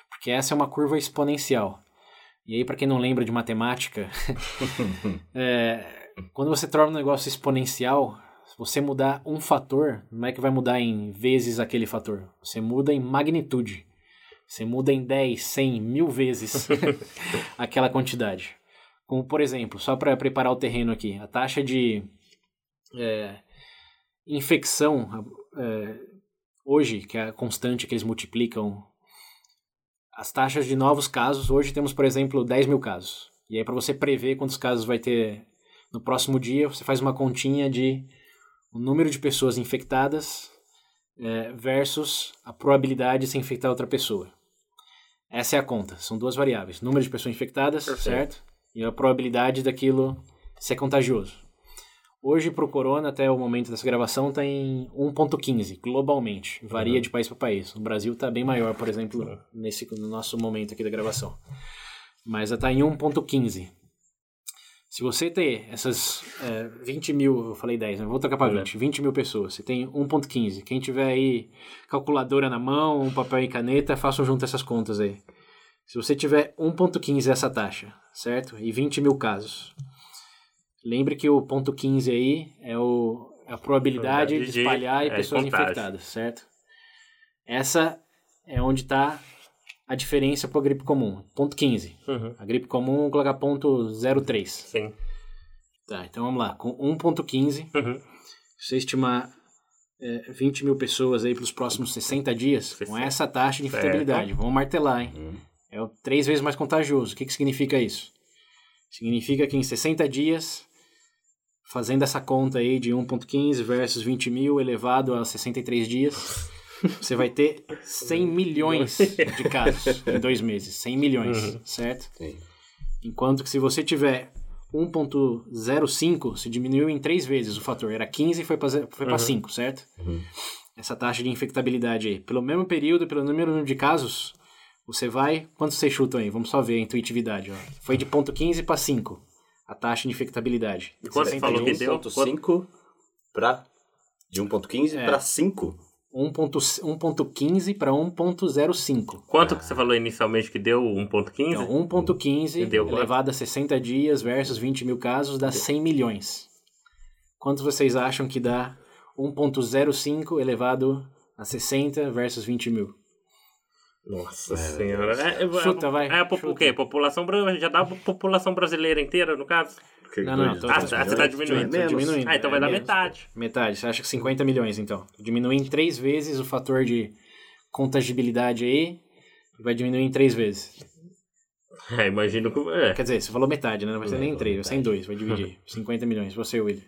Porque essa é uma curva exponencial. E aí, para quem não lembra de matemática, é, quando você torna um negócio exponencial, se você mudar um fator, não é que vai mudar em vezes aquele fator. Você muda em magnitude. Você muda em 10, 100, mil vezes aquela quantidade. Como, por exemplo, só para preparar o terreno aqui, a taxa de é, infecção é, hoje, que é a constante que eles multiplicam as taxas de novos casos, hoje temos, por exemplo, 10 mil casos. E aí, para você prever quantos casos vai ter no próximo dia, você faz uma continha de o número de pessoas infectadas é, versus a probabilidade de se infectar outra pessoa. Essa é a conta. São duas variáveis. Número de pessoas infectadas, Perfeito. certo? E a probabilidade daquilo ser contagioso. Hoje, para o corona, até o momento dessa gravação, está em 1.15, globalmente. Varia de país para país. O Brasil está bem maior, por exemplo, nesse, no nosso momento aqui da gravação. Mas está em 1.15. Se você ter essas é, 20 mil, eu falei 10, né? vou trocar para 20, 20 mil pessoas, você tem 1.15. Quem tiver aí calculadora na mão, um papel e caneta, façam junto essas contas aí. Se você tiver 1.15 essa taxa, certo? E 20 mil casos. Lembre que o ponto 15 aí é, o, é a probabilidade de de- espalhar e é, pessoas infectadas, certo? Essa é onde está a diferença para a gripe comum. Ponto 15. Uhum. A gripe comum, vamos colocar ponto 03. Sim. Tá, então vamos lá. Com 1.15, Uhum. se você estimar é, 20 mil pessoas aí para os próximos 60 dias, com 60. essa taxa de infectabilidade, vamos martelar, hein? É o três vezes mais contagioso. O que, que significa isso? Significa que em 60 dias, fazendo essa conta aí de 1.15 versus 20 mil elevado a 63 dias, você vai ter 100 milhões de casos em dois meses. 100 milhões, certo? Sim. Enquanto que se você tiver 1.05, se diminuiu em três vezes o fator. Era 15 e foi para foi pra 5, certo? Essa taxa de infectabilidade aí. Pelo mesmo período, pelo número de casos, você vai... Quantos vocês chutam aí? Vamos só ver a intuitividade. Ó. Foi de ponto 15 para 5, a taxa de infectabilidade. E quanto você falou que deu? 1.5 para... De 1.15 É. para 5. 1.15 para 1.05. Quanto que você falou inicialmente que deu? 1.15? Então, 1.15 Deu quanto? elevado a 60 dias versus 20 mil casos dá 100 milhões. Quantos vocês acham que dá 1.05 elevado a 60 versus 20 mil? Nossa senhora. É, é, Chuta, vai, É a popu- chuta. o quê? População, bra- já dá a população brasileira inteira, no caso? Não, não, tô- Ah, você tá diminuindo. diminuindo. Ah, então vai É dar menos. metade. Metade. Você acha que 50 milhões, então? Diminui em três vezes o fator de contagibilidade aí, vai diminuir em três vezes. É, imagino que... É. Quer dizer, você falou metade, né? Não vai ser nem em três, vai ser em dois, vai dividir. 50 milhões. Você, William.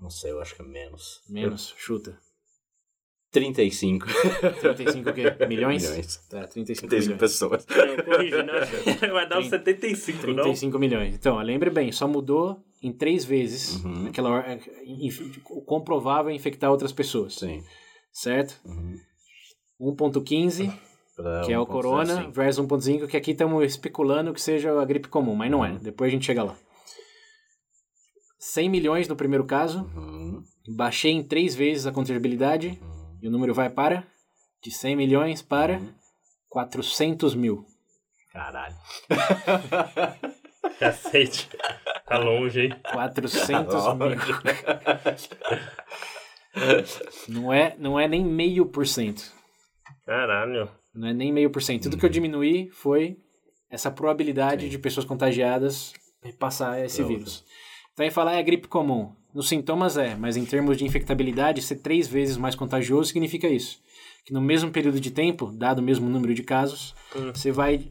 Não sei, eu acho que é menos. Menos, chuta. 35. 35 o quê? Milhões? Milhões. Tá, 35 35 milhões. pessoas. Não, corrige, né? Vai dar uns 75, não? 35 milhões. Então, ó, lembre bem, só mudou em três vezes Uhum. aquela hora, é, inf- o comprovável infectar outras pessoas. Sim. Certo? Uhum. 1.15, Pra que é o 1.05. corona, versus 1.5, que aqui estamos especulando que seja a gripe comum, mas não é. Depois a gente chega lá. 100 milhões no primeiro caso, Uhum. baixei em três vezes a contagibilidade, Uhum. E o número vai para, de 100 milhões para 400 mil. Caralho. Cacete. Tá longe, hein? 400 mil. Não é, não é nem meio por cento. Caralho. Não é nem meio por cento. Tudo que eu diminuí foi essa probabilidade de pessoas contagiadas passar esse Pronto. vírus. Então aí falar é gripe comum. Nos sintomas é, mas em termos de infectabilidade, ser três vezes mais contagioso significa isso. Que no mesmo período de tempo, dado o mesmo número de casos, Hum. você vai,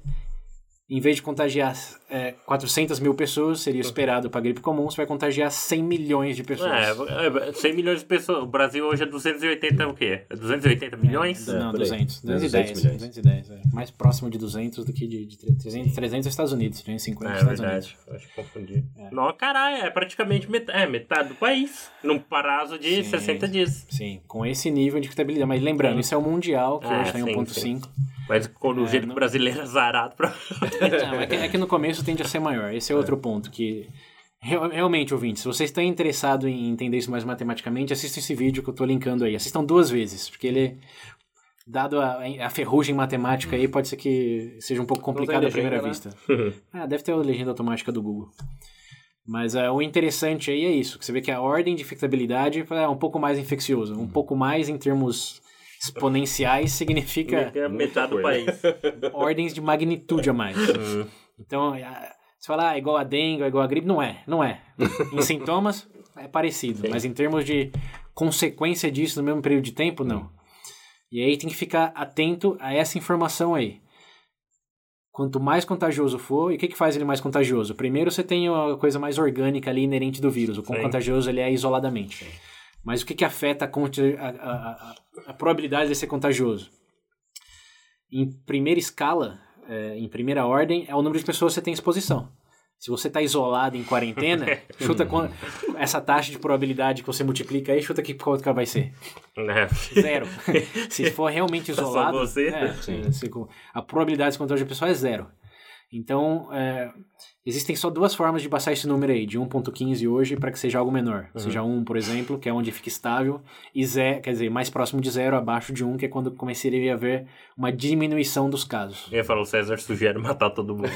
em vez de contagiar é, 400 mil pessoas, seria esperado para gripe comum, você vai contagiar 100 milhões de pessoas. É, é, 100 milhões de pessoas. O Brasil hoje é 280 o quê? É 280 milhões? Não, por aí. 200. É, 210. 200 milhões. 210, é. Mais próximo de 200 do que de, de 300. 300 é Estados Unidos, 350 É, Estados verdade. Unidos. Acho que confundi. Não, caralho, é praticamente metade, é, metade do país. Num prazo de Sim. 60 dias. Sim, com esse nível de infectabilidade. Mas lembrando, Sim. isso é o mundial, que hoje tem sim, 1.5. Mas quando o É, jeito não- brasileiro é zarado pra. Não, é que, é que no começo tende a ser maior. Esse é outro ponto, que Real- Realmente, ouvinte, se vocês estão interessados em entender isso mais matematicamente, assistam esse vídeo que eu tô linkando aí. Assistam duas vezes, porque ele, dado a, a ferrugem matemática aí, pode ser que seja um pouco complicado à primeira legenda, vista. Ah, deve ter a legenda automática do Google. Mas é, o interessante aí é isso, que você vê que a ordem de infectabilidade é um pouco mais infeccioso. Um pouco mais em termos exponenciais significa É metade do país. ordens de magnitude a mais. Então, a- você fala, ah, é igual a dengue, é igual a gripe. Não é, não é. Em sintomas, é parecido. Mas em termos de consequência disso no mesmo período de tempo, não. E aí tem que ficar atento a essa informação aí. Quanto mais contagioso for, e o que, que faz ele mais contagioso? Primeiro, você tem a coisa mais orgânica ali inerente do vírus. O quão Sim. contagioso ele é isoladamente. Mas o que, que afeta a, a- a- a- probabilidade de ser contagioso? Em primeira escala, é, em primeira ordem, é o número de pessoas que você tem exposição. Se você está isolado em quarentena, chuta quan- essa taxa de probabilidade que você multiplica aí, chuta que quanto que vai ser. né? Zero. se for realmente Só isolado, você? é, se- a probabilidade de contágio da pessoa é zero. Então, é, existem só duas formas de passar esse número aí, de 1.15 hoje para que seja algo menor. Seja 1, por exemplo, que é onde fica estável, e zero, quer dizer, mais próximo de zero, abaixo de 1, que é quando começaria a haver uma diminuição dos casos. Eu ia falar, o César sugere matar todo mundo.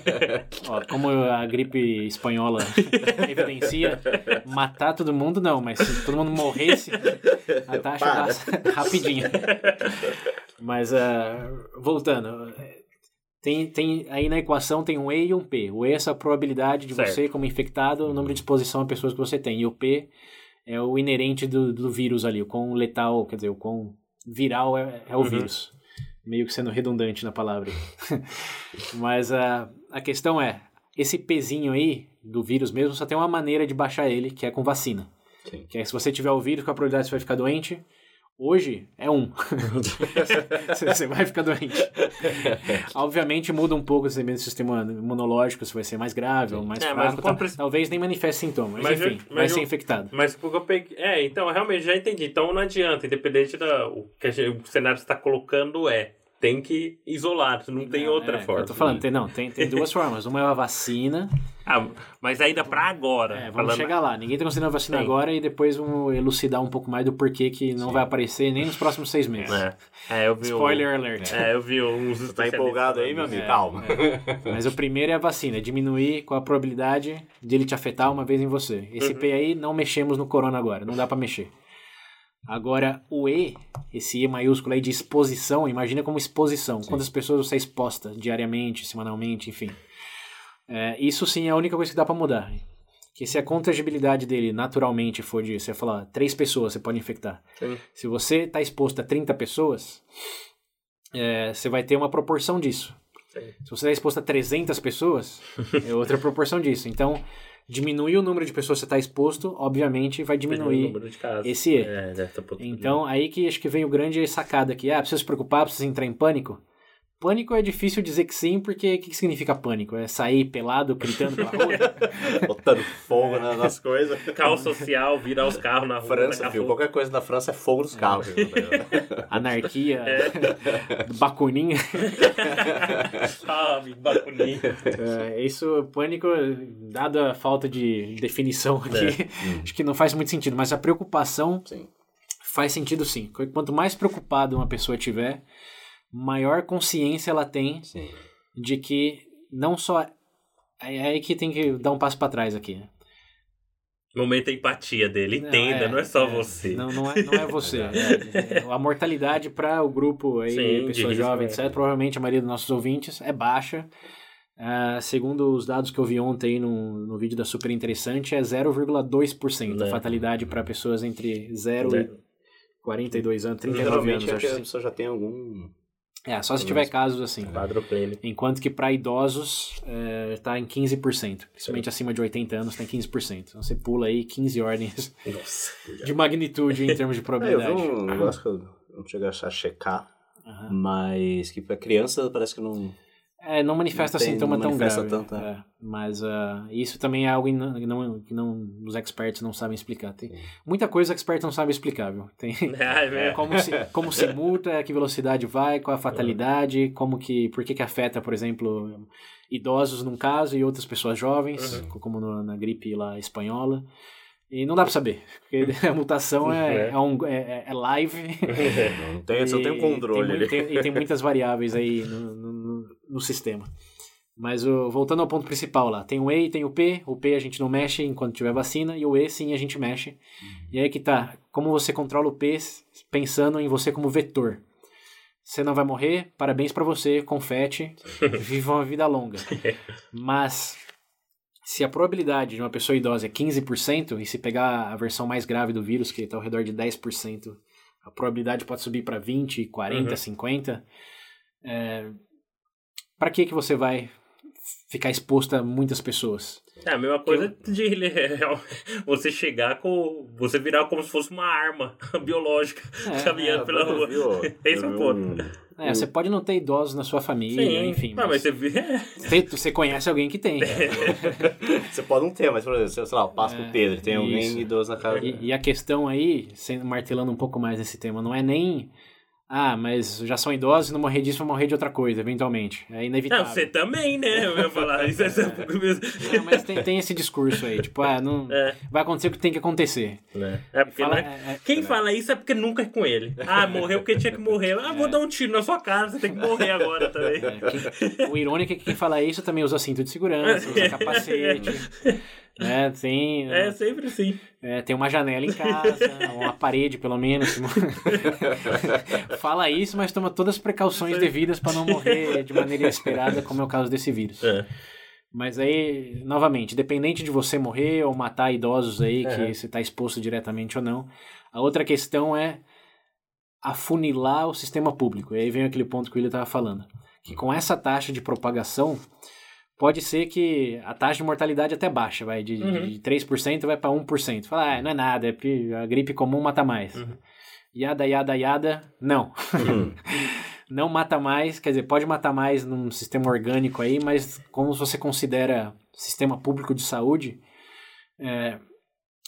Ó, como a gripe espanhola evidencia, matar todo mundo não, mas se todo mundo morresse, a taxa passa rapidinho. Mas, ah, voltando, tem, tem, aí na equação tem um E e um P. O E é essa probabilidade de Certo. você, como infectado, o número de exposição a pessoas que você tem. E o P é o inerente do, do vírus ali, o quão letal, quer dizer, o quão viral é, é o Uhum. vírus. Meio que sendo redundante na palavra. Mas a, a questão é, esse pezinho aí do vírus mesmo só tem uma maneira de baixar ele, que é com vacina. Sim. Que é se você tiver o vírus, qual a probabilidade de você vai ficar doente? Hoje é um. você vai ficar doente. Obviamente muda um pouco esse sistema imunológico, se vai ser mais grave ou mais É, mas fraco. o princi- Talvez nem manifeste sintomas. Mas, Mas eu- enfim, mas vai eu- ser infectado. Mas porque eu peguei. É, então eu realmente já entendi. Então não adianta, independente da. O que gente- o cenário está colocando é. Tem que isolar, não tem Não, outra é, forma. Eu tô falando, tem, não, tem, tem duas formas. Uma é a vacina. Ah, mas ainda pra agora. É, vamos falando- chegar lá. Ninguém tá conseguindo a vacina Sim. agora e depois vamos elucidar um pouco mais do porquê que não Sim. vai aparecer nem nos próximos seis meses. É, é, eu vi Spoiler alert. É, eu vi uns. Você tá empolgado aí, meu amigo? É, Calma. Mas o primeiro é a vacina, é diminuir com a probabilidade de ele te afetar uma vez em você. Esse Uhum. P aí não mexemos no corona agora, não dá pra mexer. Agora, o E, esse E maiúsculo aí de exposição, imagina como exposição. Quantas pessoas você é exposta diariamente, semanalmente, enfim. É, isso sim é a única coisa que dá pra mudar. Que se a contagibilidade dele naturalmente for de, você falar, três pessoas você pode infectar. Sim. Se você está exposto a 30 pessoas, é, você vai ter uma proporção disso. Sim. Se você está exposto a 300 pessoas, é outra proporção disso. Então, diminuir o número de pessoas que você está exposto, obviamente, vai o diminuir número de casos. esse E. É, pot- Então, aí que acho que vem o grande sacada aqui. Ah, precisa se preocupar, precisa entrar em pânico? Pânico é difícil dizer que sim, porque o que, que significa pânico? É sair pelado, gritando pela rua? Botando fogo na- nas coisas. Caos social, virar os carros na rua. França, viu? Qualquer coisa na França é fogo nos carros. Anarquia, É. bacuninha. Sabe, bacuninho. É, isso, pânico, dado a falta de definição aqui, acho que não faz muito sentido. Mas a preocupação Sim. faz sentido sim. Quanto mais preocupado uma pessoa tiver, maior consciência ela tem Sim. de que não só. É aí que tem que dar um passo para trás aqui. né? Momento a empatia dele. Entenda, não é, só você. Não, não, é, não é você. É, é, a mortalidade para o grupo aí, Sim, risco, jovens, é. etc., provavelmente a maioria dos nossos ouvintes é baixa. Ah, segundo os dados que eu vi ontem no, no vídeo da Super Interessante, é 0,2% a É. fatalidade para pessoas entre 0 É. e 42 anos, 39 Geralmente anos. é acho que a pessoa já tem algum. É, só se tiver casos assim. Quadro clínico. Enquanto que para idosos está em 15%. Principalmente acima de 80 anos tem 15%. Então você pula aí 15 ordens Nossa. de magnitude em termos de É, eu probabilidade. vi um negócio que eu não cheguei a checar, Aham. mas que pra criança parece que não. É, não manifesta Não tem- sintoma não tão manifesta grave. tanto, é. Mas ah, isso também é algo que não, que não, não- os experts não sabem explicar. Tem muita coisa que os experts não sabem explicar, viu? Tem é mesmo. como se, como se multa, que velocidade vai, qual a fatalidade, como que, por que que afeta, por exemplo, idosos num caso e outras pessoas jovens, Uhum. como no- na gripe lá espanhola. E não dá pra saber, porque a mutação é, É. é, um, é, é live. Não tem, você não tem um E controle tem, ali. tem- e tem muitas variáveis aí no, no, no- no sistema. Mas o- voltando ao ponto principal lá, tem o E e tem o P. O P a gente não mexe enquanto tiver vacina, e o E sim a gente mexe. E aí que tá, como você controla o P pensando em você como vetor. Você não vai morrer, parabéns pra você, confete, viva uma vida longa. Mas se a probabilidade de uma pessoa idosa é 15%, e se pegar a versão mais grave do vírus, que está ao redor de 10%, a probabilidade pode subir para 20, 40, Uhum. 50. É... Para que que você vai ficar exposto a muitas pessoas? É a mesma coisa de você chegar com. Você virar como se fosse uma arma biológica É, caminhando pela rua. Esse é o ponto. É, você pode não ter idosos na sua família, Sim, enfim. Não, mas mas você vê. é, você, conhece alguém que tem. Você pode não ter, mas, por exemplo, sei lá, eu passo pro Pedro, tem alguém isso. idoso na casa. E, e a questão aí, sendo, martelando um pouco mais nesse tema, não é nem. Ah, mas já são idosos e não morrer disso, vão morrer de outra coisa, eventualmente. É inevitável. Não, você também, né? Eu ia falar. Isso é sempre mesmo. Não, mas tem, tem esse discurso aí, tipo, ah, não, É. vai acontecer o que tem que acontecer. É porque Fala- né? é- é- Quem fala isso é porque nunca é com ele. Ah, morreu porque tinha que morrer. Ah, vou dar um tiro na sua cara, você tem que morrer agora também. É, quem- o irônico é que quem fala isso também usa cinto de segurança, usa capacete. Né, tem, É sempre assim. é, tem uma janela em casa, uma parede pelo menos. Fala isso, mas toma todas as precauções devidas para não morrer de maneira inesperada, como é o caso desse vírus. É. Mas aí, novamente, dependente de você morrer ou matar idosos aí, que você está exposto diretamente ou não, a outra questão é afunilar o sistema público. E aí vem aquele ponto que o William estava falando. Que com essa taxa de propagação, pode ser que a taxa de mortalidade até baixa, vai de, Uhum. de 3% vai para 1%. Fala, ah, não é nada, é a gripe comum mata mais. Uhum. Yada, yada, yada, não. não mata mais, quer dizer, pode matar mais num sistema orgânico aí, mas como você considera sistema público de saúde, é,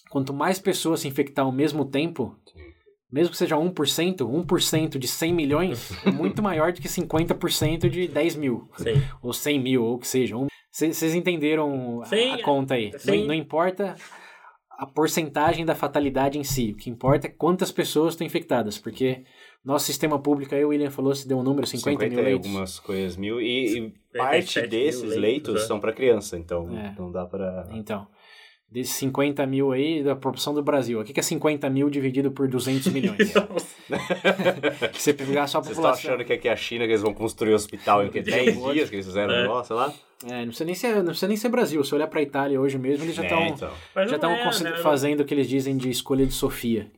quanto mais pessoas se infectar ao mesmo tempo, mesmo que seja 1%, 1% de 100 milhões é muito maior do que 50% de 10 mil, Sim. ou 100 mil, ou o que seja. Vocês entenderam a- Sim, a, conta aí. sim. Não, não importa a porcentagem da fatalidade em si, o que importa é quantas pessoas estão infectadas, porque nosso sistema público, aí o William falou, se deu um número, 50, mil e leitos. algumas coisas mil. E, e 57 parte mil desses leitos, leitos, né? são para criança, então É. não dá para. Então, desses 50 mil aí, da proporção do Brasil, o que é 50 mil dividido por 200 milhões? Se você pegar só a Vocês estão população... achando que aqui é a China que eles vão construir um hospital em que 10 dias que eles fizeram É. negócio, sei lá? É, não precisa nem ser, não precisa nem ser Brasil. Se olhar pra Itália hoje mesmo, eles já É, estão então. Mas já estão é, né? fazendo o que eles dizem de escolha de Sofia.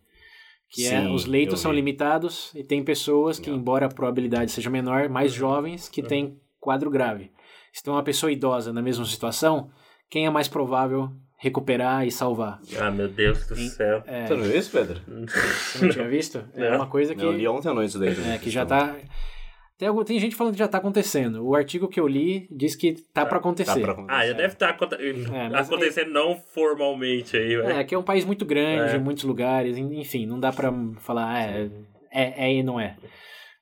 Que é, Sim, os leitos são limitados e tem pessoas que, Não. embora a probabilidade seja menor, mais jovens que têm quadro grave. Se tem uma pessoa idosa na mesma situação, quem é mais provável recuperar e salvar? Ah, meu Deus do céu. Você não viu isso, Pedro? Você não tinha visto? É Não. uma coisa que, Eu li ontem à noite daí. é, que já tá... Tem, algum- tem gente falando que já tá acontecendo. O artigo que eu li diz que tá pra acontecer. Tá pra Ah, já deve estar É, mas acontecendo não formalmente aí, É, velho. que é um país muito grande, É. em muitos lugares, en- enfim, não dá pra falar ah, é, é, é e não é.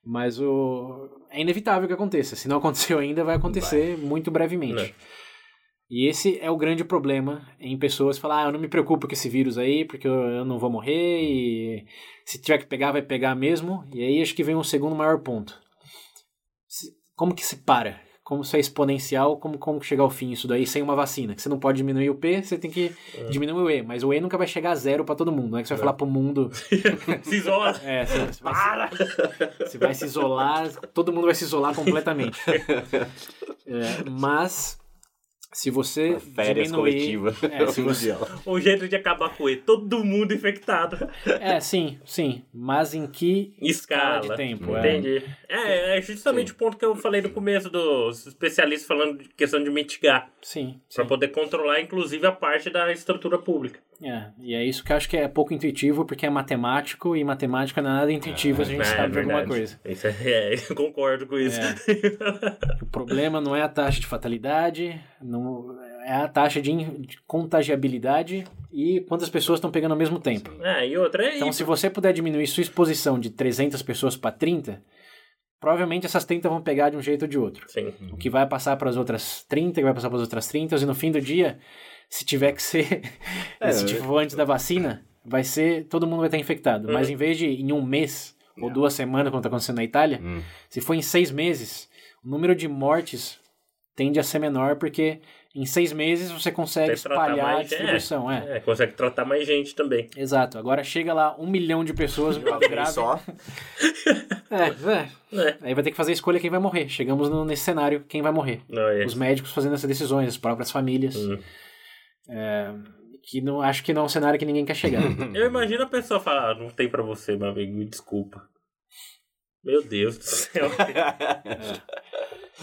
Mas o é inevitável que aconteça. Se não aconteceu ainda, vai acontecer muito brevemente. Não. E esse é o grande problema em pessoas falar, ah, eu não me preocupo com esse vírus aí, porque eu, não vou morrer e se tiver que pegar, vai pegar mesmo. E aí acho que vem um segundo maior ponto. Como que se para? Como isso é exponencial, como, como chegar ao fim isso daí sem uma vacina? Que você não pode diminuir o P, você tem que diminuir o E. Mas o E nunca vai chegar a zero pra todo mundo. Não é que você vai falar pro mundo. Se isola. É, você, você vai, Para! se, você vai se isolar, todo mundo vai se isolar completamente. É, mas se você Férias diminuir. coletiva. É, se você. O jeito de acabar com ele, todo mundo infectado. é, sim, sim. Mas em que Escala. de tempo? É. Entendi. É, é justamente o ponto que eu falei no começo dos especialistas falando de questão de mitigar. Sim, sim. Pra poder controlar, inclusive, a parte da estrutura pública. É, e é isso que eu acho que é pouco intuitivo, porque é matemático, e matemática não é nada intuitivo se a gente É, sabe de alguma coisa. Isso é, é, eu concordo com isso. O problema não é a taxa de fatalidade, não, é a taxa de, de contagiabilidade e quantas pessoas estão pegando ao mesmo tempo. Ah, e outra é Então, se você puder diminuir sua exposição de 300 pessoas para 30, provavelmente essas 30 vão pegar de um jeito ou de outro. Sim. O que vai passar para as outras 30, que vai passar para as outras 30, e no fim do dia, se tiver que ser, É, se tipo, for antes da vacina, vai ser, todo mundo vai estar infectado. Mas em vez de em um mês ou duas semanas, como está acontecendo na Itália, Hum. se for em seis meses, o número de mortes tende a ser menor, porque em seis meses você consegue espalhar a mais, é. distribuição. É. É, consegue tratar mais gente também. Exato. Agora chega lá um milhão de pessoas grave. só. É, é. É. Aí vai ter que fazer a escolha quem vai morrer. Chegamos no- nesse cenário, quem vai morrer. Não, é. Os médicos fazendo essas decisões, as próprias famílias. Hum. É, que não, acho que não é um cenário que ninguém quer chegar. Eu imagino a pessoa falar, ah, não tem pra você, meu amigo, me desculpa. Meu Deus do céu.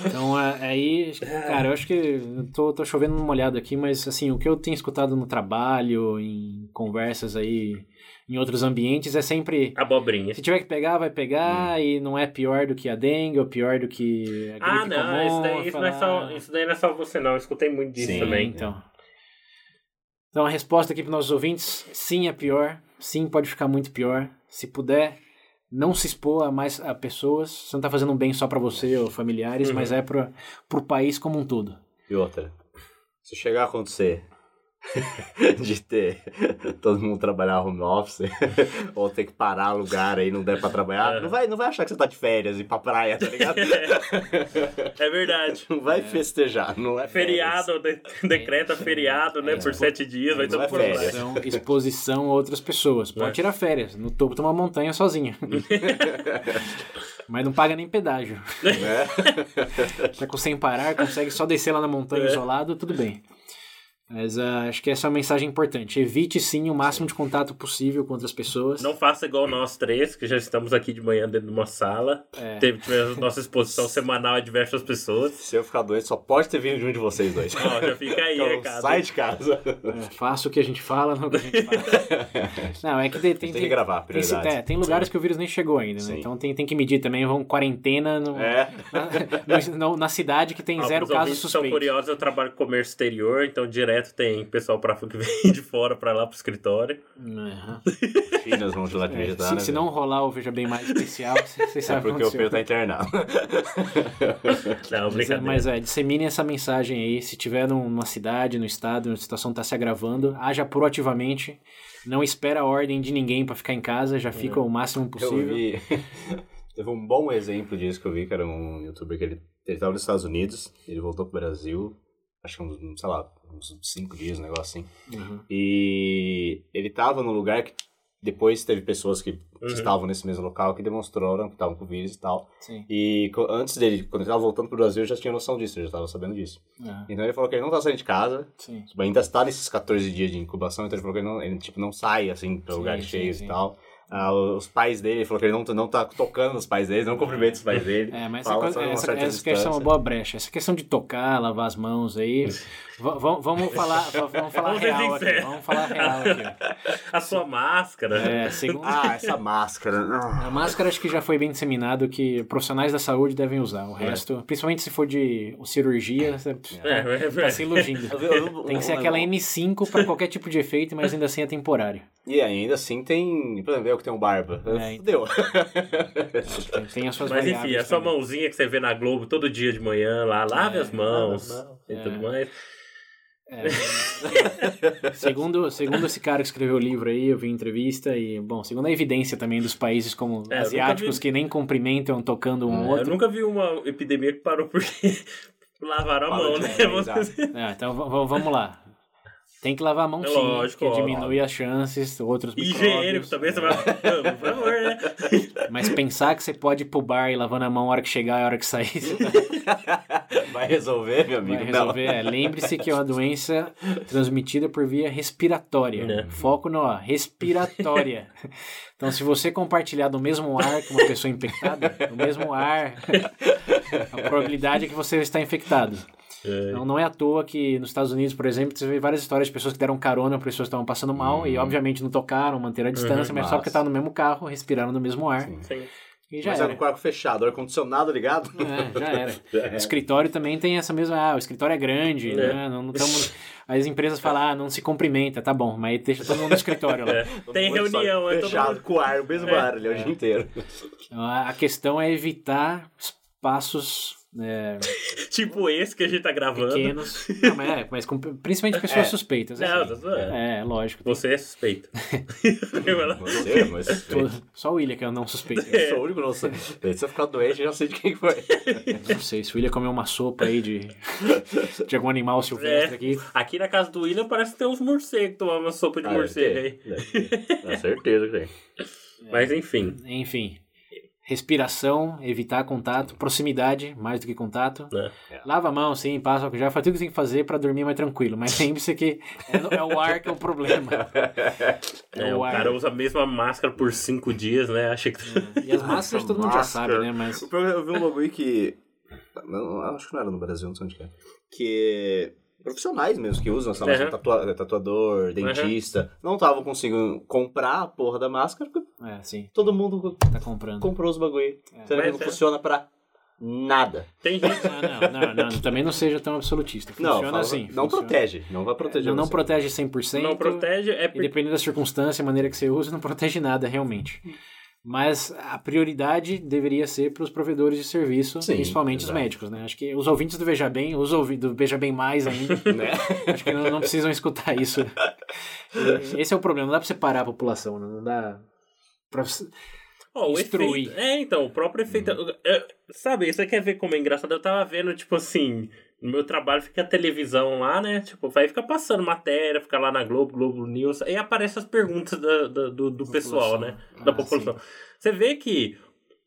Então, é, aí, cara, eu acho que eu tô, tô chovendo uma olhada aqui, mas assim, o que eu tenho escutado no trabalho, em conversas aí, em outros ambientes, é sempre. Abobrinha. Se tiver que pegar, vai pegar, e não é pior do que a dengue, ou pior do que a gripe Ah, não, comum. isso daí, isso, não é só, isso daí não é só você, não. Eu escutei muito disso Sim. também. Então. Então a resposta aqui para nossos ouvintes, sim é pior, sim pode ficar muito pior. Se puder, não se expor a mais a pessoas. Você não tá fazendo um bem só para você ou familiares, Uhum. mas é para o país como um todo. E outra, se chegar a acontecer de ter todo mundo trabalhar home office ou ter que parar lugar aí não der pra trabalhar, É. não, vai, não vai achar que você tá de férias e ir pra praia, tá ligado? É verdade. Não vai festejar, não é. Feriado, de- decreta feriado, né? Por sete dias, vai todo é por. Exposição, exposição a outras pessoas. Pode É. tirar férias, no topo de uma montanha sozinha. Mas não paga nem pedágio. né? Tá com sem parar, consegue só descer lá na montanha É. isolado, tudo bem. Mas ah, acho que essa é uma mensagem importante. Evite sim o máximo de contato possível com outras pessoas. Não faça igual nós três, que já estamos aqui de manhã dentro de uma sala. É. Teve, tivemos nossa exposição semanal a diversas pessoas. Se eu ficar doente, só pode ter vindo de um de vocês dois. Ó, já fica aí, Então, recado. sai de casa. É, faça o que a gente fala, não o que a gente faz. Não, é que tem, tem, Tem que gravar, tem, prioridade. é, tem lugares que o vírus nem chegou ainda, né? Sim. Então tem, tem que medir também. Vão quarentena no, É. na, no- na cidade que tem Ó, zero casos que são suspeitos. curiosos, eu trabalho com comércio exterior, então direto tem pessoal pra, que vem de fora pra lá pro escritório. Uhum. Chinas vão de lá É, acreditar, se, né? se não rolar o Veja Bem Mais especial, vocês É sabem porque o. Pedro tá internado. Não, Mas, é- brincadeira. mas é, dissemine essa mensagem aí. Se tiver num- numa cidade, no estado, onde a situação está se agravando, haja proativamente. Não espera a ordem de ninguém para ficar em casa, já fica o máximo Eu possível. vi. Teve um bom exemplo disso que eu vi, que era um youtuber que ele, ele tava nos Estados Unidos, ele voltou pro Brasil, acho que uns, sei lá, uns cinco dias, um negócio assim. Uhum. E ele tava num lugar que depois teve pessoas que Uhum. estavam nesse mesmo local que demonstraram que estavam com vírus e tal. Sim. E antes dele, quando ele tava voltando pro Brasil, eu já tinha noção disso, eu já tava sabendo disso. Uhum. Então ele falou que ele não tá saindo de casa, Sim. ainda está nesses 14 dias de incubação, então ele falou que ele, não, ele tipo, não sai, assim, Sim, lugares cheios e tal. Ah, os pais dele, ele falou que ele não, não tá tocando nos pais dele, não cumprimenta os pais dele. É, mas essa, coisa- essa, essa questão é uma boa brecha. Essa questão de tocar, lavar as mãos aí. Va- va- vamos falar, va- vamos falar Vamos real aqui. Vamos falar real aqui. A sua máscara. É, segundo, Ah, essa máscara. A máscara acho que já foi bem disseminado que profissionais da saúde devem usar. O resto, principalmente se for de cirurgia, você É, é, tá se iludindo. Tem que ser aquela negócio- N5 para qualquer tipo de efeito, mas ainda assim é temporário. E ainda assim tem. Por exemplo, eu que tenho barba. É, Fudeu. Tem, tem as suas Mas enfim, a sua mãozinha que você vê na Globo todo dia de manhã lá, lave É, as mãos e É. tudo mais. É. segundo, segundo esse cara que escreveu o livro aí, eu vi entrevista e, bom, segundo a evidência também dos países como É, eu asiáticos vi- que nem cumprimentam tocando um Eu outro. nunca vi uma epidemia que parou porque lavaram a Parou mão, né? é, dizer. É, então vamos lá. Tem que lavar a mão É sim, lógico, que ó. diminui as chances, outros Higiênico também, você vai. Não, Por favor, né? Mas pensar que você pode ir pro bar e lavando a mão a hora que chegar e a hora que sair, Vai resolver, meu amigo? vai resolver. É, Lembre-se que é uma doença transmitida por via respiratória. É. Foco no ó, respiratória. Então, se você compartilhar do mesmo ar que uma pessoa infectada, do mesmo ar, a probabilidade é que você está infectado. É. Não, não é à toa que nos Estados Unidos, por exemplo, você vê várias histórias de pessoas que deram carona para pessoas que estavam passando mal e, obviamente, não tocaram, manteram a distância, mas só porque estavam no mesmo carro, respiraram no mesmo ar. Sim. Sim. E já Mas era era. um quarto fechado, ar-condicionado ligado. É, já era. Já O escritório também tem essa mesma. Ah, o escritório é grande, É. né? Não, não tamo... As empresas falam, ah, não se cumprimenta, tá bom, mas deixa todo mundo no escritório lá. É. Tem reunião, é todo Fechado mundo. com o ar, o mesmo É. ar ali o dia inteiro. Então, a a questão é evitar espaços é, Tipo esse que a gente tá gravando. pequenos. Não, mas, é, mas com, principalmente pessoas É. suspeitas. Não, assim. zoando. É, lógico. Você é suspeito. Você, mas Tô- Só o William que eu não suspeito. eu sou o único não sei. Se eu ficar doente, eu já sei de quem foi. Não sei, se o William comeu uma sopa aí de, de algum animal silvestre É. aqui. Aqui na casa do William parece que tem uns morcegos tomando uma sopa de Ah, morcego aí. Com certeza que tem. Mas enfim. Enfim. Respiração, evitar contato, proximidade, mais do que contato. Né? Lava a mão, sim, passa álcool, já faz tudo que tem que fazer pra dormir mais tranquilo. Mas lembre-se que é, é o ar que é o problema. É, o ar. cara usa a mesma máscara por cinco dias, né? Achei que. E as máscaras todo mundo já Máscara. sabe, né? Mas O problema- Eu vi um bagulho que. Não, acho que não era no Brasil, não sei onde que é. Que profissionais mesmo que usam essa máscara, Uhum. tatua- tatuador, dentista, não estavam conseguindo comprar a porra da máscara porque é, sim, todo mundo tá comprando. comprou os bagulho. É. Será que Mas não é. funciona pra nada? Tem gente. Ah, não, não, não, também não seja tão absolutista. não, Funciona fala- assim. não funciona. protege. Não vai proteger Não, não você. protege 100%. Não protege, é E porque. dependendo da circunstância, a maneira que você usa, não protege nada realmente. Mas a prioridade deveria ser para os provedores de serviço, Sim, principalmente exato. os médicos, né? Acho que os ouvintes do Veja Bem, os ouvintes do Veja Bem Mais ainda, Né? acho que não, não precisam escutar isso. Esse é o problema, não dá para separar a população, né? não dá pra... Ó, o Instruir. efeito. É, então, o próprio efeito. é, sabe, você quer ver como é engraçado? Eu tava vendo, tipo assim. No meu trabalho fica a televisão lá, né? Tipo, vai ficar passando matéria, fica lá na Globo, Globo News, aí aparecem as perguntas da, da- do, do pessoal, né? Da Ah, população. Você vê que,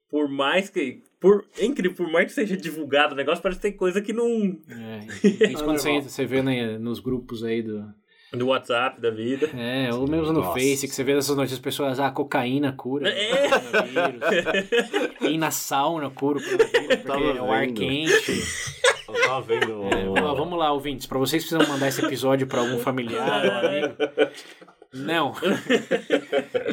por mais que. Por, é incrível, por mais que seja divulgado o negócio, parece que tem coisa que não. É, isso quando você, você vê né, nos grupos aí do... Do WhatsApp da vida. É, ou mesmo no Nossa. Face, que você vê essas notícias, pessoas, ah, cocaína cura É. coronavírus. Ir na sauna cura o coronavírus, porque é o ar quente. Eu tava vendo. É, ó, vamos lá, ouvintes. Pra vocês que precisam mandar esse episódio pra algum familiar ou amigo. Não.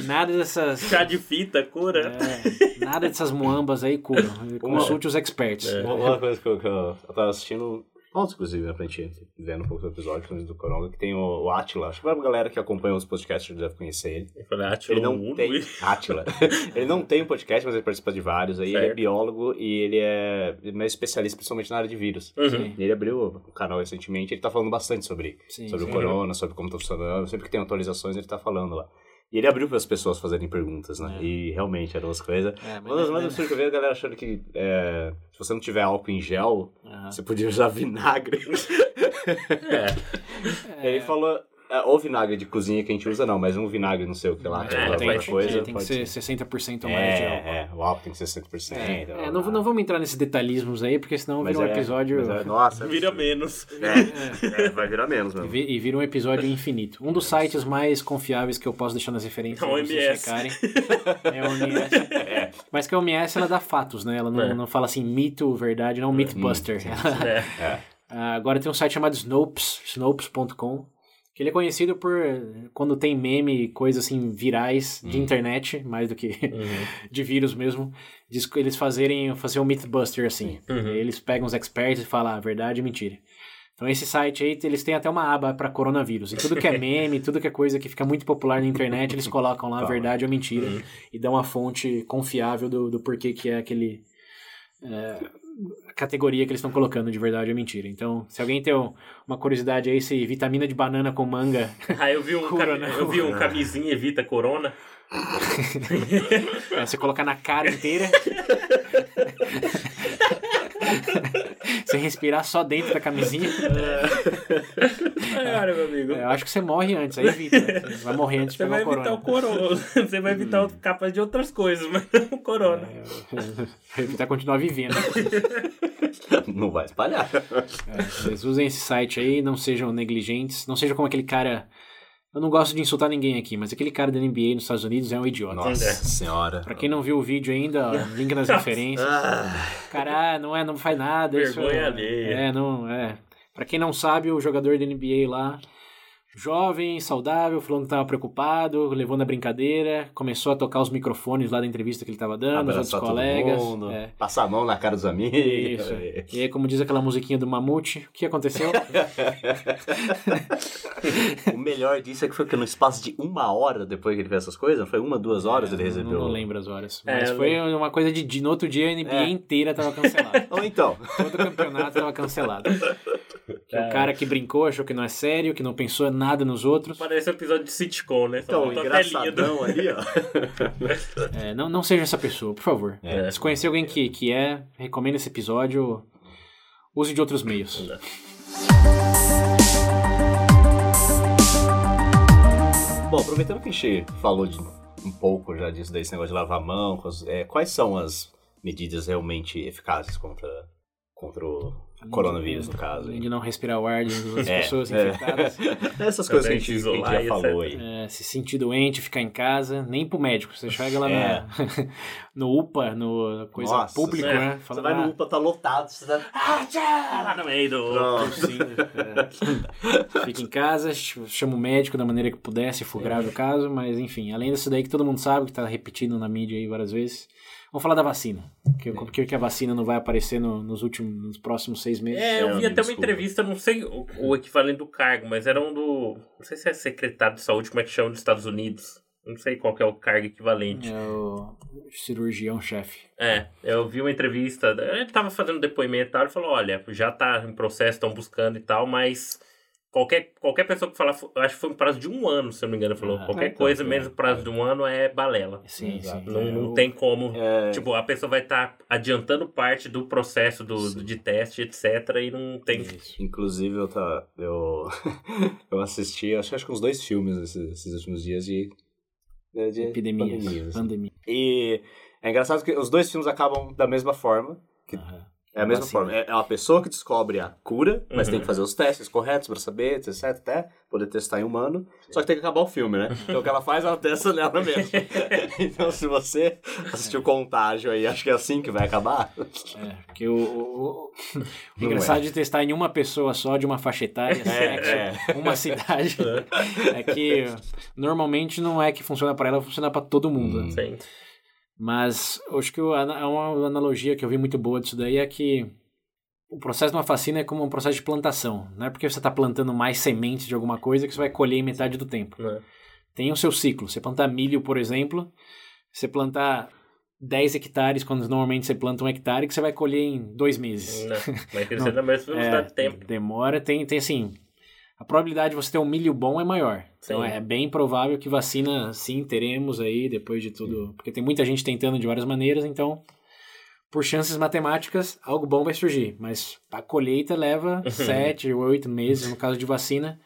Nada dessas. Chá de fita, cura. é, nada dessas muambas aí curam. Consulte os experts. É. Uma, coisa que eu, que eu tava assistindo. Ontem, inclusive, né, pra gente vendo um pouco do episódio do Coronga, que tem o, o Atila. Acho que a galera que acompanha os podcasts deve conhecer ele. Eu falei, tirou Ele não um tem. Uno. Atila. ele não tem um podcast, mas ele participa de vários. Aí ele é Certo. biólogo e ele é mais especialista, principalmente na área de vírus. Uhum. E ele abriu o canal recentemente, ele tá falando bastante sobre, Sim, sobre sim. o corona, sobre como tá funcionando. Sempre que tem atualizações, ele tá falando lá. E ele abriu para as pessoas fazerem perguntas, né? É. E realmente eram as coisas. É, Uma das é- mais absurdas que eu vi a galera achando que é, se você não tiver álcool em gel, Aham. você podia usar vinagre. É. Ele falou, é, ou vinagre de cozinha que a gente usa, não, mas um vinagre não sei o que lá, que É, é, tem- coisa. tem que pode ser 60% ou mais de álcool. É, é, o álcool tem que ser 100%. É, não, não vamos entrar nesses detalhismos aí, porque senão Mas vira um é- episódio. é- nossa, Vira menos. É, é, vai virar menos E mesmo. vi- E vira um episódio infinito. Um dos sites mais confiáveis que eu posso deixar nas referências pra vocês OMS. checarem é a OMS. Mas que a OMS ela dá fatos, né? Ela não, É. não fala assim mito, verdade, não mythbuster. Ela- É. Ah, Agora tem um site chamado Snopes, snopes.com, que ele é conhecido por quando tem meme, coisas assim virais de internet, mais do que Uhum. de vírus mesmo, diz que eles fazerem fazer um mythbuster assim. Uhum. Eles pegam os experts e falam ah, verdade e mentira. Então esse site aí, eles têm até uma aba para coronavírus. E tudo que é meme, tudo que é coisa que fica muito popular na internet, eles colocam lá Tá. verdade ou mentira Uhum. e dão uma fonte confiável do, do porquê que é aquele é, a categoria que eles estão colocando de verdade ou mentira. Então, se alguém tem um- uma curiosidade aí se vitamina de banana com manga Aí eu vi um, Cura, né? eu vi um camisinha evita corona. É, você colocar na cara inteira. Você respirar só dentro da camisinha. Cara, meu amigo. É, eu acho que você morre antes, aí evita. Né? Você vai morrer antes de Você pegar vai o evitar corona. o corona. Você vai evitar o capaz de outras coisas, mas não o corona. Vai evitar continuar vivendo. Não vai espalhar. É, vocês usem esse site aí, não sejam negligentes, não sejam como aquele cara. Eu não gosto de insultar ninguém aqui, mas aquele cara da NBA nos Estados Unidos é um idiota. Nossa É. senhora. Pra quem não viu o vídeo ainda, ó, link nas referências. Ah, Cara, ah, não é, não faz nada. isso Vergonha é, alheia. É, não, é. Pra quem não sabe, o jogador da NBA lá, jovem, saudável, falando que tava preocupado, levou na brincadeira, começou a tocar os microfones lá da entrevista que ele tava dando, os outros Abraçar todo colegas. mundo, é. Passar a mão na cara dos amigos. Isso. E aí, como diz aquela musiquinha do Mamute, o que aconteceu? O melhor disso é que foi que no espaço de uma hora depois que ele fez essas coisas, foi uma, duas horas ele É, recebeu. Não, não lembro as horas. É, Mas eu foi uma coisa de, de. No outro dia a NBA É. inteira tava cancelada. Ou então, Todo o campeonato tava cancelado. É. o cara que brincou achou que não é sério, que não pensou nada nos outros. Parece um episódio de sitcom, né? Só então do- engraçadão ali, ó. É, não, não seja essa pessoa, por favor. É. Se conhecer alguém que, que é, recomenda esse episódio. Use de outros meios. Bom, aproveitando que a gente falou de um pouco já disso, desse negócio de lavar a mão, quais- é, quais são as medidas realmente eficazes contra, contra o coronavírus, no caso? De não respirar o ar de outras É, pessoas é. infectadas. Essas coisas que a gente, que a gente Isolar já e falou aí. É, se sentir doente, ficar em casa, nem pro médico. Você chega lá É. na- no UPA, no coisa Nossa, pública, é. né? Você Fala, vai ah, no UPA, tá lotado, você tá... Ah, tchau! Lá no meio do. Pronto. Sim, é. Fica em casa, ch- chama o médico da maneira que puder, se for grave o caso, mas enfim, além disso daí que todo mundo sabe, que tá repetindo na mídia aí várias vezes. Vamos falar da vacina. Que, Por que que a vacina não vai aparecer no- nos últimos, nos próximos seis meses? É, eu vi amigo, até uma desculpa. entrevista, não sei o, o equivalente do cargo, mas era um do. Não sei se é secretário de saúde, como é que chama dos Estados Unidos. Não sei qual que é o cargo equivalente. É o cirurgião-chefe. É, eu vi uma entrevista, ele tava fazendo depoimento e tal, ele falou, olha, já tá em processo, estão buscando e tal, mas qualquer, qualquer pessoa que falar, eu acho que foi um prazo de um ano, se eu não me engano, falou, Ah, qualquer então, coisa é. menos o prazo de um ano é balela. Sim, sim. Não, É, não tem como, É, tipo, a pessoa vai estar adiantando parte do processo do, do- de teste, etc, e não tem... Isso. Inclusive, eu, tá, eu, eu assisti, acho, acho que uns dois filmes esses, esses últimos dias de, de, de Epidemias. pandemias, assim. Pandemia. E é engraçado que os dois filmes acabam da mesma forma. Que. É a mesma Vacina. forma. É é uma pessoa que descobre a cura, mas Uhum. tem que fazer os testes corretos pra saber, etc, até poder testar em humano. Só que tem que acabar o filme, né? Então o que ela faz, ela testa nela mesmo. então se você assistiu Contágio aí, acho que é assim que vai acabar. É, porque o, o- o- engraçado de testar em uma pessoa só, de uma faixa etária, sexo, uma cidade, é que normalmente não é que funciona pra ela, funciona pra todo mundo. Sim. Mas acho que é uma analogia que eu vi muito boa disso daí é que o processo de uma vacina é como um processo de plantação. Não é porque você está plantando mais sementes de alguma coisa que você vai colher em metade do tempo. É. Tem o seu ciclo. Você plantar milho, por exemplo, você plantar 10 hectares, quando normalmente você planta um hectare, que você vai colher em dois meses. Não, vai crescer na mesma É, velocidade de tempo. Demora, tem, tem assim. A probabilidade de você ter um milho bom é maior. Então Sim. é bem provável que vacina sim teremos aí depois de tudo. Porque tem muita gente tentando de várias maneiras, então, por chances matemáticas, algo bom vai surgir. Mas a colheita leva sete, oito meses, no caso de vacina.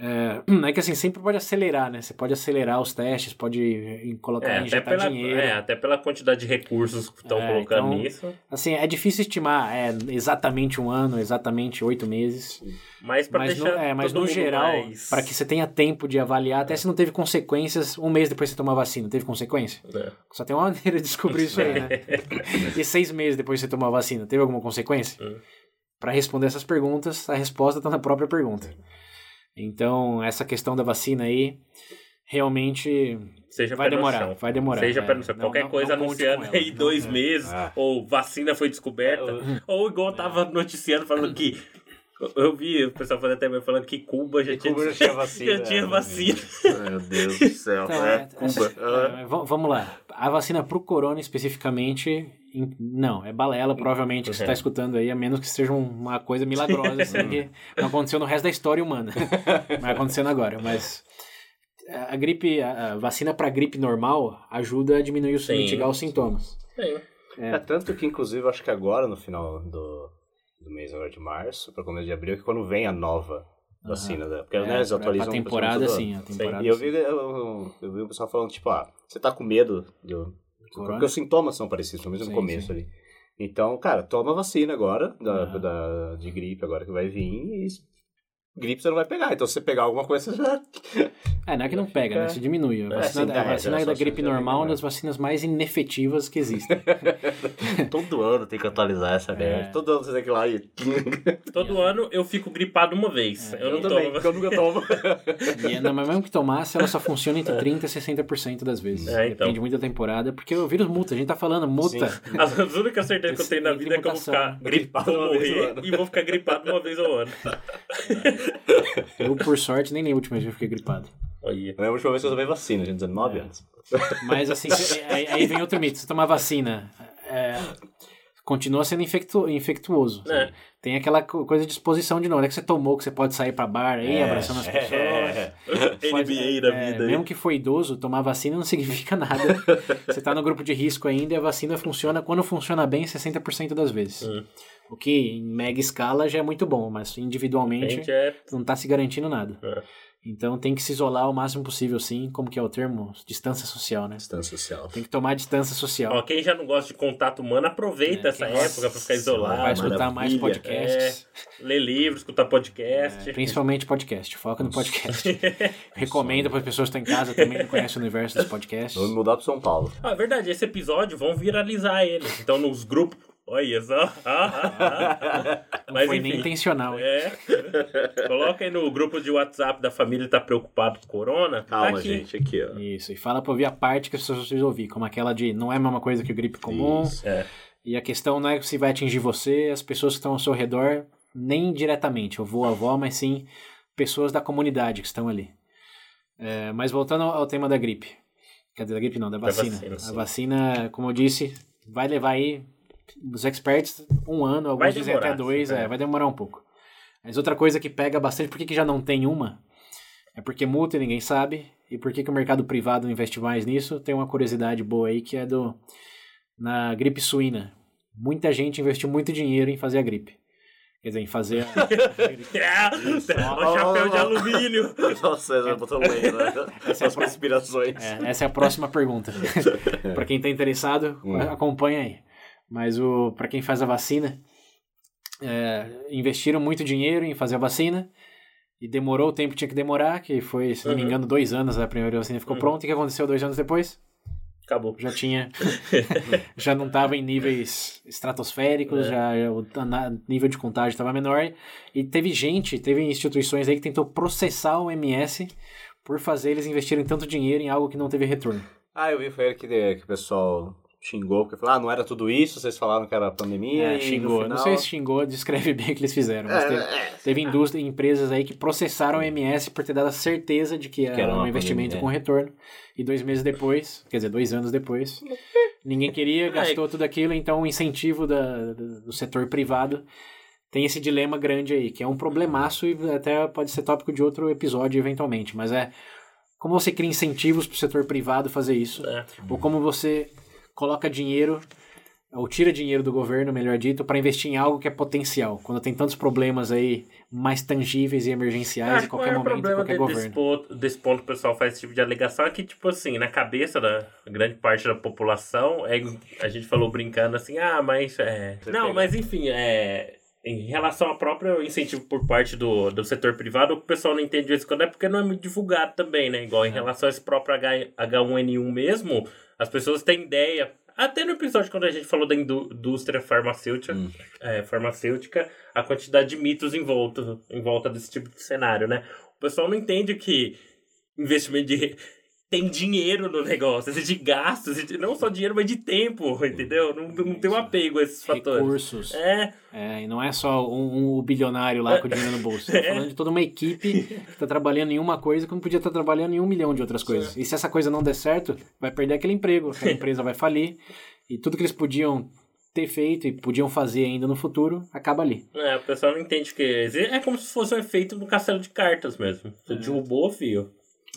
É, é que assim, sempre pode acelerar, né? Você pode acelerar os testes, pode eh, colocar, É, até injetar pela, dinheiro. é, até pela quantidade de recursos que estão É, colocando então- nisso. Assim, é difícil estimar é, exatamente um ano, exatamente oito meses. Mas pra Mas, no, deixar é, mas no geral, mais- para que você tenha tempo de avaliar, até se não teve consequências, um mês depois você tomou a vacina, teve consequência? É. Só tem uma maneira de descobrir isso aí, né? e seis meses depois você tomou a vacina, teve alguma consequência? Hum. Para responder essas perguntas, a resposta está na própria pergunta. Então, essa questão da vacina aí, realmente Seja vai demorar, vai demorar. Seja é. chão. Não- Qualquer não- coisa não anunciando ela. aí dois é. meses, Ah. ou vacina foi descoberta, É, ou igual tava noticiando falando que. Eu vi o pessoal falando até mesmo falando que Cuba já, tinha, Cuba já tinha vacina, já tinha é. vacina. Meu Deus do céu. Então, é, é, Cuba. Ah. é, v- vamos lá. A vacina pro corona especificamente, em- não, é balela, provavelmente, que você está escutando aí, a menos que seja uma coisa milagrosa, assim, que não aconteceu no resto da história humana. Vai acontecendo agora, mas a gripe, a a vacina para gripe normal ajuda a diminuir, os- mitigar os sintomas. Sim. É. É, tanto que, inclusive, acho que agora, no final do, do mês agora de março, para começo de abril, que quando vem a nova vacina, né? Porque, É, né, eles atualizam pra temporada, sim, a temporada. E eu vi, eu, eu vi o pessoal falando, tipo, ah, você tá com medo do... Corona? Porque os sintomas são parecidos, pelo menos no começo sim. ali. Então, cara, toma vacina agora, da, da- de gripe agora que vai vir e gripe você não vai pegar. Então se você pegar alguma coisa, você já. É, não é que não pega, né? Se diminui. A vacina, sim, a é, vacina é, da gripe normal é uma das vacinas mais inefetivas que existem. Todo ano tem que atualizar essa merda. Todo ano você tem que ir lá e. Todo ano eu fico gripado uma vez. eu não também, tomo. porque eu nunca tomo. E, é- não, mas mesmo que tomasse, ela só funciona entre 30% e 60% das vezes. É, então. Depende muito da temporada, porque o vírus muta, a gente tá falando, muta. As, as únicas certezas que eu tenho na vida é que eu vou ficar gripado, Gripado vou uma vez morrer ao ano. e vou ficar gripado uma vez ao ano. Eu, por sorte, nem na última vez eu fiquei gripado. Olha. É a última vez que eu tomei vacina, gente, 19 anos. Mas assim, aí, aí vem outro mito. Você tomar vacina, é, continua sendo infectu, infectuoso. É. Tem aquela co- coisa de exposição de novo. Não é que você tomou que você pode sair pra bar aí, É, abraçando as pessoas. é. Pode- NBA da é, vida aí. Mesmo que for idoso, tomar vacina não significa nada. você tá no grupo de risco ainda e a vacina funciona, quando funciona bem, 60% das vezes. Hum. O que em mega escala já é muito bom, mas individualmente é... não tá se garantindo nada. É. Então tem que se isolar o máximo possível, sim. Como que é o termo? Distância social, né? Distância social. Tem que tomar distância social. Ó, quem já não gosta de contato humano, aproveita É, essa época pra ficar isolado. Vai escutar mais podcasts. Ler livro, escutar podcast. É, principalmente podcast. Foca no podcast. Recomendo para as pessoas que estão em casa também não conhecem o universo dos podcasts. Vou me mudar pro São Paulo. Ah, é verdade, esse episódio vão viralizar ele. Então nos grupos. Olha só. Não Mas foi nem enfim. intencional. hein? É. Coloca aí no grupo de WhatsApp da família tá preocupado com corona. tá Calma, aqui. gente, aqui, ó. Isso. E fala para ouvir a parte que as pessoas precisam ouvir, como aquela de não é a mesma coisa que o gripe comum. Isso. É. E a questão não é se vai atingir você, as pessoas que estão ao seu redor, nem diretamente, avô, a avó, mas sim pessoas da comunidade que estão ali. É, mas voltando ao, ao tema da gripe. Quer dizer, da gripe não, da vacina. vacina, a vacina, como eu disse, vai levar aí, os experts, um ano, alguns dizem até dois, é, é. vai demorar um pouco. Mas outra coisa que pega bastante, por que, que já não tem uma? É porque multa e ninguém sabe, e por que, que o mercado privado não investe mais nisso? Tem uma curiosidade boa aí que é do na gripe suína. Muita gente investiu muito dinheiro em fazer a gripe. Quer dizer, em fazer a... o chapéu de alumínio. Nossa, já botou lendo, né? Essas conspirações. É, essa é a próxima pergunta. para quem tá interessado, Hum. acompanha aí. Mas o para quem faz a vacina, é, investiram muito dinheiro em fazer a vacina e demorou o tempo que tinha que demorar, que foi, se não me Uhum. engano, dois anos a primeira vacina ficou Uhum. pronta. E o que aconteceu dois anos depois? Acabou. Já tinha, já não estava em níveis estratosféricos, É. já, já o na- nível de contágio estava menor. E teve gente, teve instituições aí que tentou processar o MS por fazer eles investirem tanto dinheiro em algo que não teve retorno. Ah, eu vi, foi ele que, que o pessoal xingou, porque falou, ah, não era tudo isso, vocês falaram que era pandemia É, xingou. final... Não sei se xingou, descreve bem o que eles fizeram. Mas É, teve, é. teve indústria, empresas aí que processaram o MS por ter dado a certeza de que era, era um investimento pandemia. com retorno. E dois meses depois, quer dizer, dois anos depois, ninguém queria, gastou tudo aquilo, então o incentivo da, do do setor privado tem esse dilema grande aí, que é um problemaço e até pode ser tópico de outro episódio eventualmente, mas é como você cria incentivos para o setor privado fazer isso, É. ou como você coloca dinheiro ou tira dinheiro do governo, melhor dito, para investir em algo que é potencial, quando tem tantos problemas aí mais tangíveis e emergenciais Acho em que o qualquer maior momento, em problema qualquer de- governo. desse ponto, desse ponto que o pessoal faz esse tipo de alegação é que, tipo assim, na cabeça da grande parte da população, é, a gente falou brincando assim, ah, mas. É... Não, mas enfim, é. Em relação ao próprio incentivo por parte do, do setor privado, o que o pessoal não entende de vez em quando é porque não é muito divulgado também, né? Igual em relação a esse próprio H, H1N1 mesmo, as pessoas têm ideia. Até no episódio quando a gente falou da indú- indústria farmacêutica, Hum. é, farmacêutica, a quantidade de mitos em volta, em volta desse tipo de cenário, né? O pessoal não entende que investimento de tem dinheiro no negócio, assim, de gastos, de- não só dinheiro, mas de tempo, entendeu? Não, não tem um apego a esses fatores. Recursos. É, É, e não é só um, um bilionário lá com o dinheiro no bolso. Tá falando de toda uma equipe que está trabalhando em uma coisa quando podia estar trabalhando em um milhão de outras coisas. E se essa coisa não der certo, vai perder aquele emprego, aquela empresa vai falir. E tudo que eles podiam ter feito e podiam fazer ainda no futuro, acaba ali. é, o pessoal não entende que é como se fosse um efeito do castelo de cartas mesmo. Você derrubou, fio.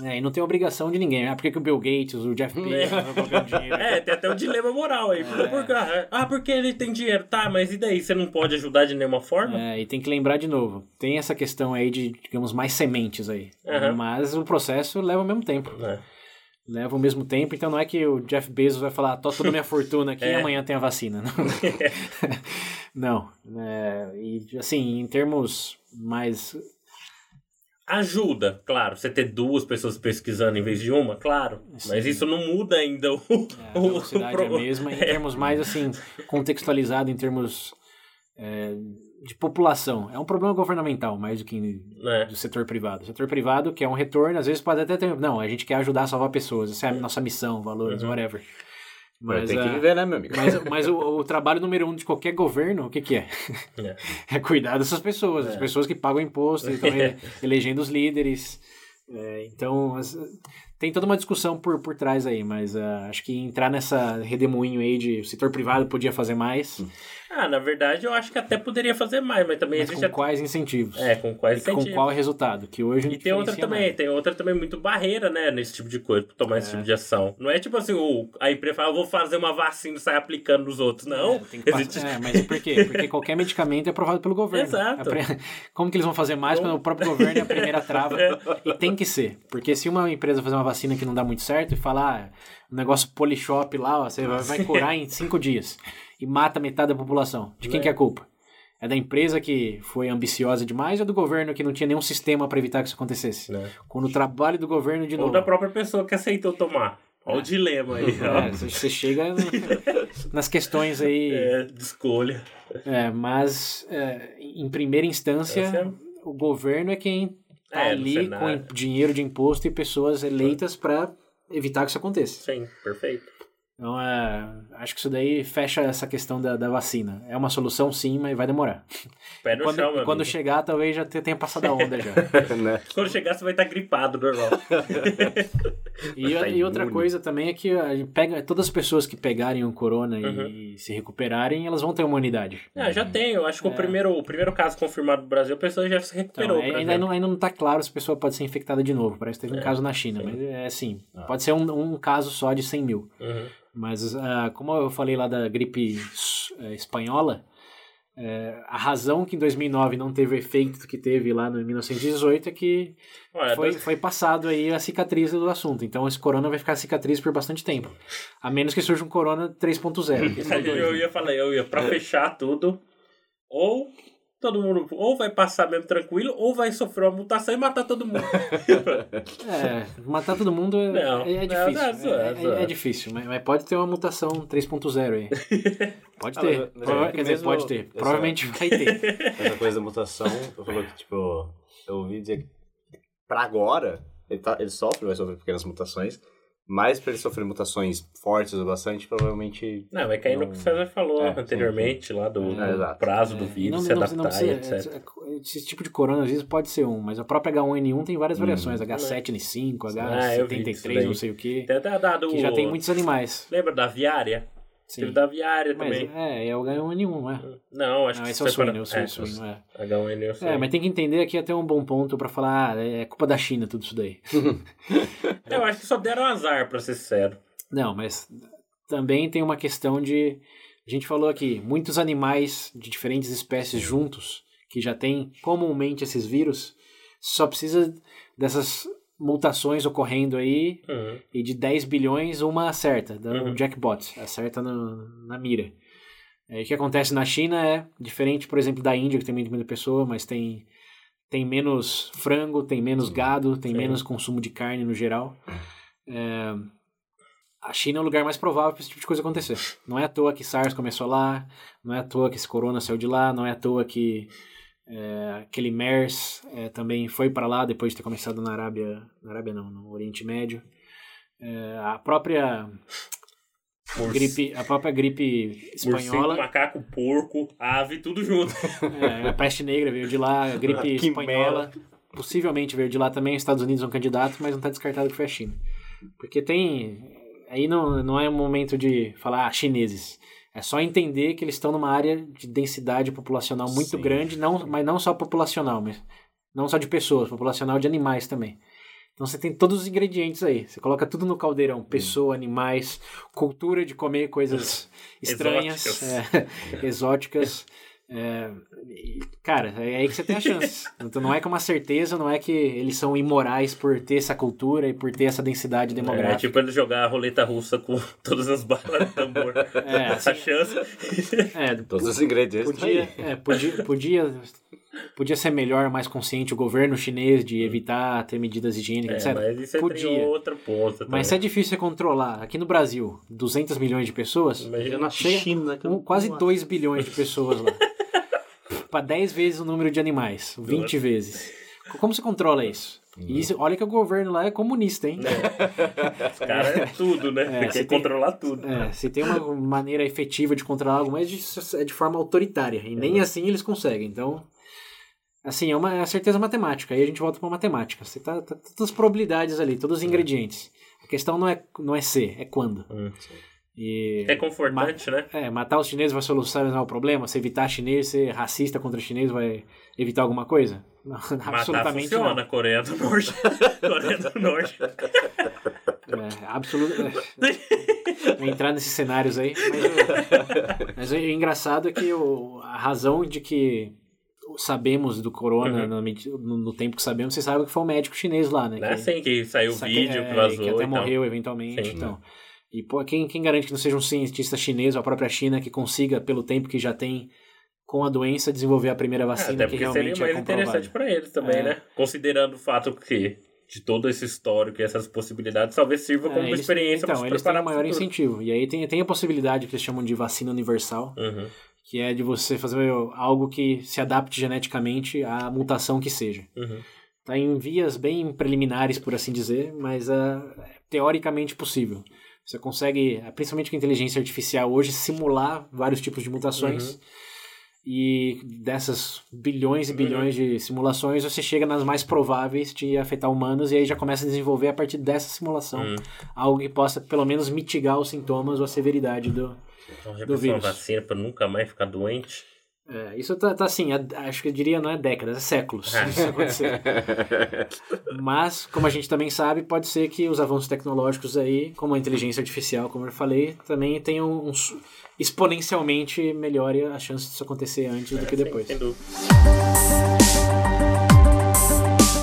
É, e não tem obrigação de ninguém. Ah, por que, que o Bill Gates, o Jeff Bezos estão colocando dinheiro? É, tem até um dilema moral aí. Por quê? ah, porque ele tem dinheiro, tá, mas e daí? Você não pode ajudar de nenhuma forma? É, e tem que lembrar de novo, tem essa questão aí de, digamos, mais sementes aí. Aham. Mas o processo leva o mesmo tempo. É. Leva o mesmo tempo, então não é que o Jeff Bezos vai falar, tô toda minha fortuna aqui É. e amanhã tem a vacina. Não. não. É, e assim, em termos mais Ajuda, claro. Você ter duas pessoas pesquisando em vez de uma, claro. Mas isso não muda ainda o. É, a velocidade o é a mesma, em termos mais assim, contextualizado em termos é, de população. É um problema governamental, mais do que né? do setor privado. O setor privado quer um retorno, às vezes pode até ter. Não, a gente quer ajudar a salvar pessoas, essa é a nossa missão, valores, Uhum. whatever. Mas tem que ah, viver, né, meu amigo? mas, mas o, o trabalho número um de qualquer governo, o que, que é? É. É cuidar dessas pessoas, as pessoas que pagam imposto e estão ele- elegendo os líderes. É, então, as- tem toda uma discussão por, por trás aí, mas ah, acho que entrar nessa redemoinho aí de o setor privado podia fazer mais, Ah, na verdade, eu acho que até poderia fazer mais, mas também mas existe. com a- quais incentivos? É, com quais e com incentivos. qual resultado? Que hoje não E tem outra também, nada. tem outra também muito barreira, né, nesse tipo de coisa, pra tomar esse tipo de ação. Não é tipo assim, o, a empresa fala, eu vou fazer uma vacina e sair aplicando nos outros. Não. É, tem que existe- é, mas por quê? Porque qualquer medicamento é aprovado pelo governo. Exato. Pre- Como que eles vão fazer mais quando o próprio governo é a primeira trava? E tem que ser. Porque se uma empresa fazer uma vacina que não dá muito certo e falar ah, um negócio polishop lá, ó, você vai- vai curar em cinco dias e mata metade da população. De quem Né? que é a culpa? É da empresa que foi ambiciosa demais ou do governo que não tinha nenhum sistema para evitar que isso acontecesse? Né? Quando o trabalho do governo de Ou novo. da própria pessoa que aceitou tomar. Olha o dilema aí. É, você chega no- nas questões aí. É, de escolha. É, mas é, em primeira instância, é- o governo é quem tá É, ali com dinheiro de imposto e pessoas eleitas para evitar que isso aconteça. Sim, perfeito. Então, é, acho que isso daí fecha essa questão da, da vacina. É uma solução, sim, mas vai demorar. Pé no Quando, chão, meu quando amigo. chegar, talvez já te- tenha passado a onda já. né? Quando chegar, você vai estar gripado, normal. E, Tá e outra coisa também é que a gente pega, todas as pessoas que pegarem o corona Uhum. e se recuperarem, elas vão ter imunidade. ah, já tem. Eu acho que o, primeiro, o primeiro caso confirmado no Brasil, a pessoa já se É. Então, recuperou. por ainda, não, ainda não tá claro se a pessoa pode ser infectada de novo. Parece que teve um É, caso na China, sim. mas é assim. Pode ser um, um caso só de 100 mil. Uhum. Mas, ah, como eu falei lá da gripe eh, espanhola, eh, a razão que em 2009 não teve o efeito que teve lá no 1918 é que Olha, foi, foi passado aí a cicatriz do assunto. Então, esse corona vai ficar cicatriz por bastante tempo. A menos que surja um corona 3.0. que esse é o dois, eu né? ia falar, eu ia pra fechar tudo, ou todo mundo ou vai passar mesmo tranquilo, ou vai sofrer uma mutação e matar todo mundo. É, matar todo mundo é, Não, é- é não, difícil. não, é, zoa, é- zoa. é difícil, mas, mas pode ter uma mutação 3.0 aí. Pode Ah, ter. mas- mas é quer dizer, pode ter. essa- Provavelmente vai ter. Essa coisa da mutação, eu falou que, tipo, eu ouvi dizer que pra agora, ele, tá, ele sofre, vai sofrer pequenas mutações, mas pra ele sofrer mutações fortes o bastante, provavelmente. Não, vai cair no que o César falou É, sim, anteriormente, lá do É, exato. prazo do É, vírus não- se não- adaptar não precisa- e etc. é- Esse tipo de corona, às vezes, pode ser um, mas a própria H1N1 tem várias variações. H7N5, Hum. Ah, vi isso H73, daí. não sei o que. Tem até dado Que já tem muitos animais. Lembra da aviária? Sim. Teve da aviária Mas também. é, é o H1N1, não é? Não, acho Não, que esse é o suíno, para- é o suíno, é, suíno, é. H1N1 É, mas tem que entender aqui até um bom ponto pra falar, ah, é culpa da China tudo isso daí. Eu acho que só deram azar, pra ser sincero. Não, mas também tem uma questão de. A gente falou aqui, muitos animais de diferentes espécies juntos, que já têm comumente esses vírus, só precisa dessas mutações ocorrendo aí Uhum. e de 10 bilhões uma acerta, um Uhum. jackpot, acerta no- na mira. Aí, o que acontece na China é diferente, por exemplo, da Índia, que tem muito menos pessoa, mas tem, tem menos frango, tem menos gado, tem Sim. menos consumo de carne no geral. É, a China é o lugar mais provável para esse tipo de coisa acontecer. Não é à toa que SARS começou lá, não é à toa que esse corona saiu de lá, não é à toa que é, aquele MERS é, também foi para lá depois de ter começado na Arábia, na Arábia não, no Oriente Médio. É, a própria gripe, a própria gripe Morcego, espanhola, macaco, porco, ave, tudo junto. é, a peste negra veio de lá, a gripe Que espanhola possivelmente veio de lá também, os Estados Unidos é um candidato, mas não está descartado que foi a China. Porque tem, aí não, não é um momento de falar ah, chineses, é só entender que eles estão numa área de densidade populacional muito Sim. grande, não, mas não só populacional, mas não só de pessoas, populacional de animais também. Então você tem todos os ingredientes aí. Você coloca tudo no caldeirão: pessoa, animais, cultura de comer coisas estranhas, Exóticas. é, exóticas. É, cara, é aí que você tem a chance. Então não é que é uma certeza, não é que eles são imorais por ter essa cultura e por ter essa densidade É demográfica. tipo ele jogar a roleta russa com todas as balas de tambor. É, Essa assim, chance. É, Todos os ingredientes. podia, é, podia, podia Podia ser melhor, mais consciente o governo chinês de evitar ter medidas higiênicas, É, etc. mas isso Podia. é outra ponta. Mas se é difícil você controlar, aqui no Brasil, 200 milhões de pessoas, Imagina na China. um- quase não 2 bilhões de pessoas lá. Para 10 vezes o número de animais, 20 vezes. Como você controla isso? E isso, olha que o governo lá é comunista, hein? Os caras é tudo, né? É, Você você quer tem- controlar tudo. É, se tem uma maneira efetiva de controlar algo, mas é de forma autoritária. E nem assim eles conseguem. Então, assim, é uma é certeza matemática. Aí a gente volta para matemática. Você tá, tá todas as probabilidades ali, todos os ingredientes. A questão não é, não é ser, é quando. Hum. E, É confortante, né? é, matar os chineses vai solucionar o problema? Se evitar chinês, ser racista contra chinês vai evitar alguma coisa? Não, Matar absolutamente funciona, não. Coreia do Norte. Coreia do Norte. É, absolutamente. entrar nesses cenários aí. Mas, o, mas o engraçado é que o- a razão de que sabemos do corona Uhum. no, no- tempo que sabemos, você sabe que foi um médico chinês lá, né? É que, assim que saiu o vídeo é, que vazou que até e tal. morreu eventualmente. Sim. então. E pô, quem, quem garante que não seja um cientista chinês ou a própria China que consiga, pelo tempo que já tem com a doença, desenvolver a primeira É, vacina até que porque seria realmente mais é interessante pra eles também, É. né? Considerando o fato que de todo esse histórico e essas possibilidades, talvez sirva como É, uma eles- experiência então, se eles têm um maior incentivo. E aí tem, tem a possibilidade que eles chamam de vacina universal, Uhum. que é de você fazer algo que se adapte geneticamente à mutação que seja. Uhum. Está em vias bem preliminares, por assim dizer, mas ah, é teoricamente possível. Você consegue, principalmente com a inteligência artificial hoje, simular vários tipos de mutações. E dessas bilhões e bilhões de simulações, você chega nas mais prováveis de afetar humanos e aí já começa a desenvolver a partir dessa simulação Uhum. algo que possa pelo menos mitigar os sintomas ou a severidade do, Então, já Do pensou uma vírus. vacina pra nunca mais ficar doente? É, isso tá, tá assim, a- acho que eu diria não é décadas, é séculos Ah. isso acontecer. Mas, como a gente também sabe, pode ser que os avanços tecnológicos aí, como a inteligência artificial, como eu falei, também tenham um, exponencialmente melhore a chance disso acontecer antes do que Sim, depois.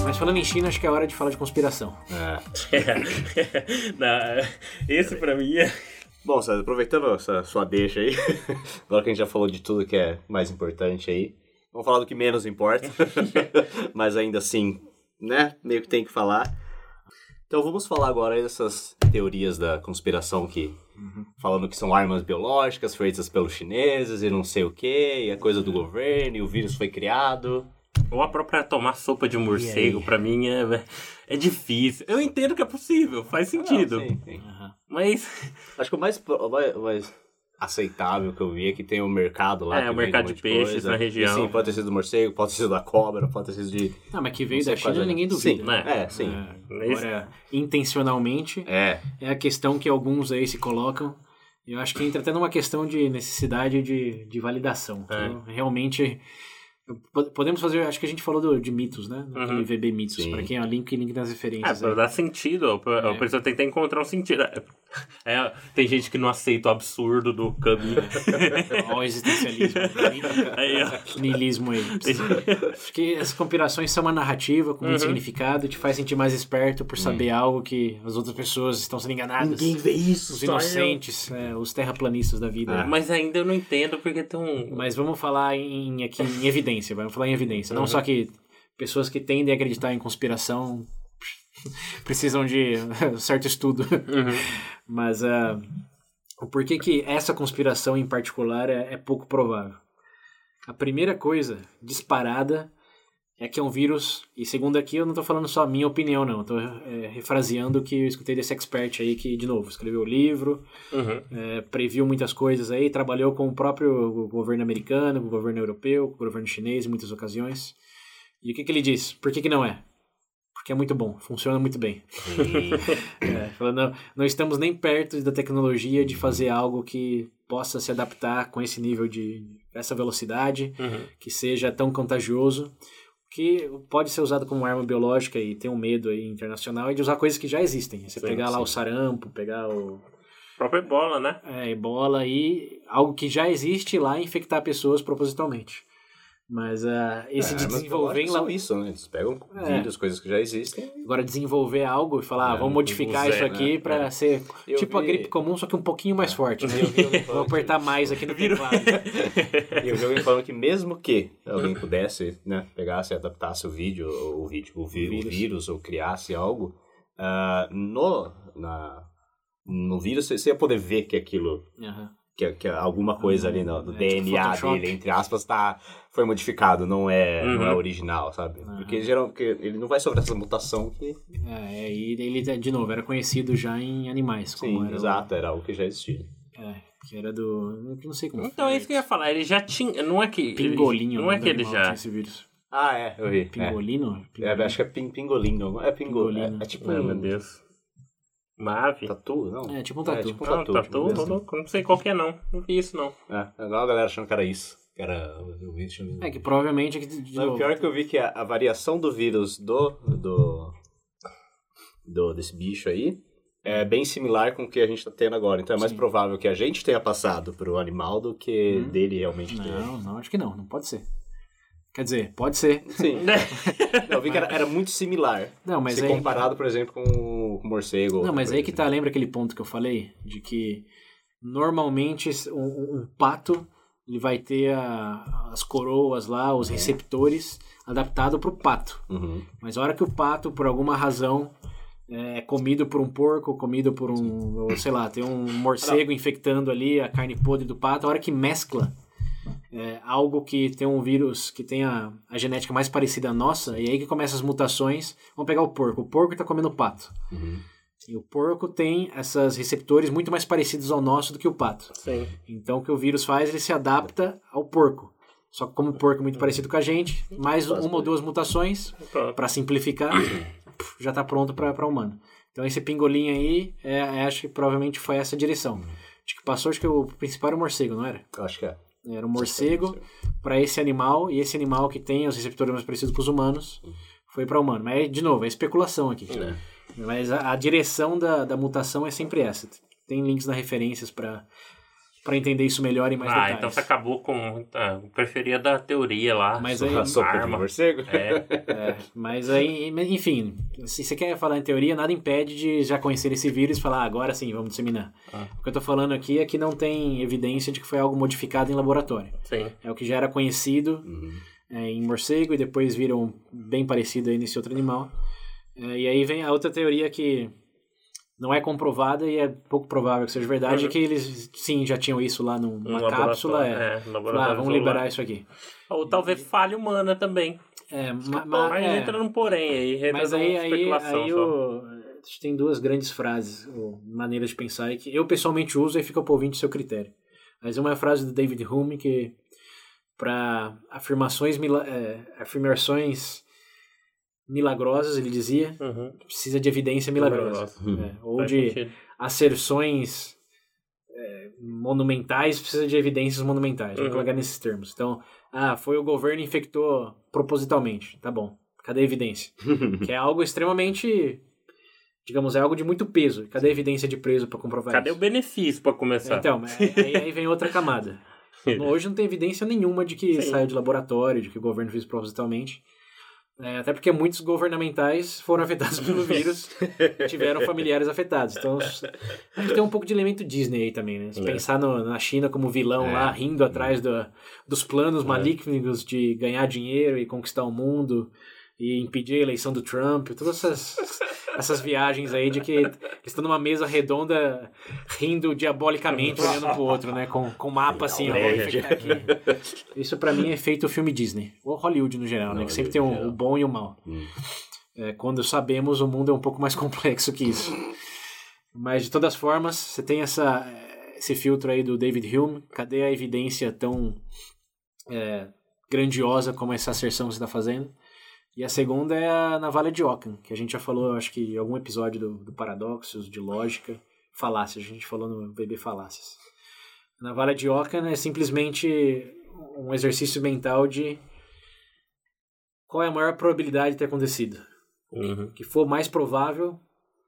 Mas falando em China, acho que é hora de falar de conspiração. É. Na- Esse pra mim é. Bom, César, aproveitando essa sua deixa aí, agora que a gente já falou de tudo que é mais importante aí, vamos falar do que menos importa, mas ainda assim, né, meio que tem que falar. Então vamos falar agora dessas teorias da conspiração que, falando que são armas biológicas feitas pelos chineses e não sei o que, e a coisa do governo, e o vírus foi criado. Ou a própria tomar sopa de morcego, pra mim é, é difícil. Eu entendo que é possível, faz sentido. Ah, sim, sim. Mas Acho que o mais, mais, aceitável que eu vi é que tem o mercado lá. É, que o mercado um de peixes coisa. na região. E, sim, pode ter sido do morcego, pode ter sido da cobra, pode ter sido de. Não, mas que veio da China é. ninguém duvida. Sim, né? é, sim. É, agora, intencionalmente, É. é a questão que alguns aí se colocam. Eu acho que entra até numa questão de necessidade de, de validação. É. Então, realmente, podemos fazer, acho que a gente falou do- de mitos, né? Naquele Uhum. VB Mitos, Sim. para quem é o link, link nas É, referências. pra aí. dar sentido, a a É. pessoa que encontrar um sentido. É, tem gente que não aceita o absurdo do caminho. Olha o existencialismo, Aí, ó. niilismo aí. Acho que as conspirações são uma narrativa com muito Uhum. significado, te faz sentir mais esperto por saber algo que as outras pessoas estão sendo enganadas. vê isso, Os inocentes, é, os terraplanistas da vida. É. Mas ainda eu não entendo porque um. Mas vamos falar em, aqui em evidência, vamos falar em evidência. Não só que pessoas que tendem a acreditar em conspiração precisam de certo estudo, mas ah, o porquê que essa conspiração em particular é, é pouco provável. A primeira coisa, disparada, é que é um vírus, e segundo aqui eu não estou falando só a minha opinião não, estou refraseando o que eu escutei desse expert aí que, de novo, escreveu o livro, Uhum. é, previu muitas coisas aí, trabalhou com o próprio governo americano, com o governo europeu, com o governo chinês em muitas ocasiões. E o que, que ele diz? Por que, que não é? Porque é muito bom, funciona muito bem. É, falando, não, não estamos nem perto da tecnologia de fazer algo que possa se adaptar com esse nível de essa velocidade, Uhum. que seja tão contagioso, que pode ser usado como arma biológica e tem um medo aí internacional é de usar coisas que já existem. Você Sim, pegar lá sim. o sarampo, pegar o Própria bola, né? é, ebola e algo que já existe lá e infectar pessoas propositalmente. Mas uh, esse É, de desenvolver que são isso, né? Eles pegam É. vídeos, coisas que já existem. Agora desenvolver algo e falar, ah, É, vamos modificar isso aqui né? pra É. ser Eu tipo a vi- gripe comum, só que um pouquinho mais forte. Eu vi alguém Vou que- apertar mais aqui no teclado. E eu vi alguém falando que mesmo que alguém pudesse, né, pegasse e adaptasse o vídeo, o vídeo, o, vi- o vírus. vírus. ou criasse algo, ah, no, na, no vírus você ia poder ver que aquilo, que, que alguma coisa ali no, no É, tipo DNA Photoshop. dele, entre aspas, tá, foi modificado, não é, não é Uhum. original, sabe? Porque, geral, porque ele não vai sofrer essa mutação que... É, e ele, de novo, era conhecido já em animais. Como Sim, era o- exato, era algo que já existia. é, que era do... eu Não sei como Então é isso que eu ia falar. Ele já tinha. Não é que. ele- Pingolinho. Não é o que ele já. tinha esse vírus. Ah, é, eu vi. Pingolino? É, é, acho que é pin, pingolinho. É pingo, Pingolino. É, é tipo Ai, um meu Deus. Uma ave? tatu, não? É, tipo um É, tatu. tipo um Não, tatu. tatu, tipo tô desse. louco. Não sei qual que é, não. Não vi isso, não. É, igual a galera achando que era isso. Que era o vírus. É que provavelmente... é que, de Não, o novo, pior é que eu vi que a, a variação do vírus do, do, do desse bicho aí é bem similar com o que a gente tá tendo agora. Então é mais Sim. provável que a gente tenha passado pro animal do que Hum. dele realmente ter. Não, não, acho que não. Não pode ser. Quer dizer, pode ser. Sim. eu vi que era, era muito similar. Não, mas se aí... comparado, por exemplo, com o morcego. Não, mas aí que tá, lembra aquele ponto que eu falei? De que normalmente um- um pato ele vai ter a- as coroas lá, os receptores adaptado pro pato. Uhum. Mas a hora que o pato, por alguma razão, é comido por um porco, comido por um, ou sei lá, tem um morcego infectando ali a carne podre do pato, a hora que mescla é, algo que tem um vírus que tem a, a genética mais parecida à nossa, e aí que começam as mutações. Vamos pegar o porco. O porco está comendo pato. Uhum. E o porco tem esses receptores muito mais parecidos ao nosso do que o pato. Sim. Então o que o vírus faz, ele se adapta ao porco. Só que como o porco é muito parecido com a gente, mais uma ou duas mutações, Pronto. para simplificar, já está pronto para humano. Então esse pingolim aí, é, é, acho que provavelmente foi essa direção. Acho que passou, acho que o principal era o morcego, não era? Acho que é. Era um morcego para esse animal, e esse animal que tem os receptores mais parecidos com os humanos, foi para humano. Mas, de novo, é especulação aqui. É. Mas a, a direção da, da mutação é sempre essa. Tem links nas referências para para entender isso melhor e mais Ah, detalhes. então você acabou com. Eu preferia da teoria lá. Mas aí- A sopa de morcego? É. É, mas aí, enfim, se você quer falar em teoria, nada impede de já conhecer esse vírus e falar, ah, agora sim, vamos disseminar. Ah. O que eu tô falando aqui é que não tem evidência de que foi algo modificado em laboratório. Sim. É o que já era conhecido Uhum. é, em morcego e depois viram bem parecido aí nesse outro animal. É, e aí vem a outra teoria que não é comprovada e é pouco provável que seja verdade, Uhum. que eles sim já tinham isso lá num- Um numa cápsula. É. é, laboratório ah, vamos liberar isso aqui. Ou talvez falha humana também. É, ma, Bom, ma- aí é. entra num porém aí. entra Mas numa aí, aí, aí o, a gente tem duas grandes frases, ou maneiras de pensar, que eu pessoalmente uso e fica pro ouvinte seu critério. Mas uma é a frase do David Hume que para afirmações, é, afirmações milagrosas, ele dizia, Uhum. precisa de evidência milagrosa. Milagrosa. É, ou Faz de sentido. asserções é, monumentais, precisa de evidências monumentais. Vamos Uhum. colocar nesses termos. Então, ah, foi o governo que infectou propositalmente. Tá bom. Cadê a evidência? que é algo extremamente. Digamos, é algo de muito peso. Cadê a evidência de preso para comprovar Cadê o isso? benefício pra começar? Então, mas aí, aí vem outra camada. Hoje não tem evidência nenhuma de que Sim. saiu de laboratório, de que o governo fez propositalmente. É, até porque muitos governamentais foram afetados pelo vírus e tiveram familiares afetados. Então, tem um pouco de elemento Disney aí também, né? Se É. pensar no- na China como vilão É. lá, rindo atrás do- dos planos É. malignos de ganhar dinheiro e conquistar o mundo e impedir a eleição do Trump, todas essas, essas viagens aí de que eles estão numa mesa redonda rindo diabolicamente, olhando pro outro, né? Com, com mapa assim, ó. Isso pra mim é feito filme Disney, ou Hollywood no geral, né? Que sempre tem um- no o bom e o mal. Hum. É, quando sabemos, o mundo é um pouco mais complexo que isso. Mas de todas formas, você tem essa, esse filtro aí do David Hume. Cadê a evidência tão é, grandiosa como essa asserção que você está fazendo? E a segunda é a navalha de Ockham, que a gente já falou, acho que em algum episódio do, do Paradoxos, de Lógica, Falácias, a gente falou no Bebê Falácias. A navalha de Ockham é simplesmente um exercício mental de qual é a maior probabilidade de ter acontecido Uhum. que for mais provável,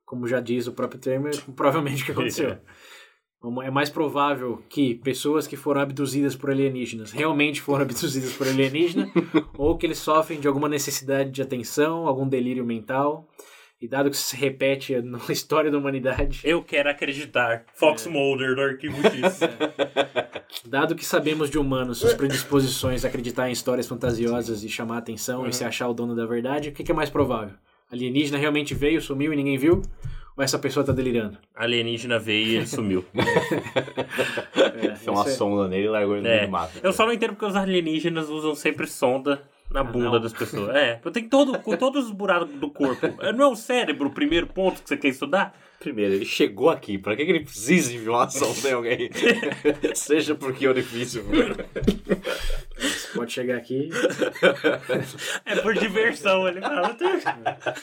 como já diz o próprio termo, é provavelmente que aconteceu. Uma- É mais provável que pessoas que foram abduzidas por alienígenas realmente foram abduzidas por alienígena, ou que eles sofrem de alguma necessidade de atenção, algum delírio mental. E dado que isso se repete na história da humanidade, Eu quero acreditar. Fox Mulder do Arquivo X. dado que sabemos de humanos suas predisposições a acreditar em histórias fantasiosas e chamar atenção e se achar o dono da verdade, o que é mais provável? Alienígena realmente veio, sumiu e ninguém viu? Ou essa pessoa tá delirando? Alienígena veio e ele sumiu. É, Tem uma é- sonda nele e largou ele no meio É. do mato. Eu só não entendo porque os alienígenas usam sempre sonda na bunda não. das pessoas. É, tem todo, com todos os buracos do corpo. É, Não é o cérebro o primeiro ponto que você quer estudar? Primeiro, ele chegou aqui. Pra que, que ele precisa de uma sonda em alguém? Seja por que orifício. Você pode chegar aqui, É por diversão, ele fala.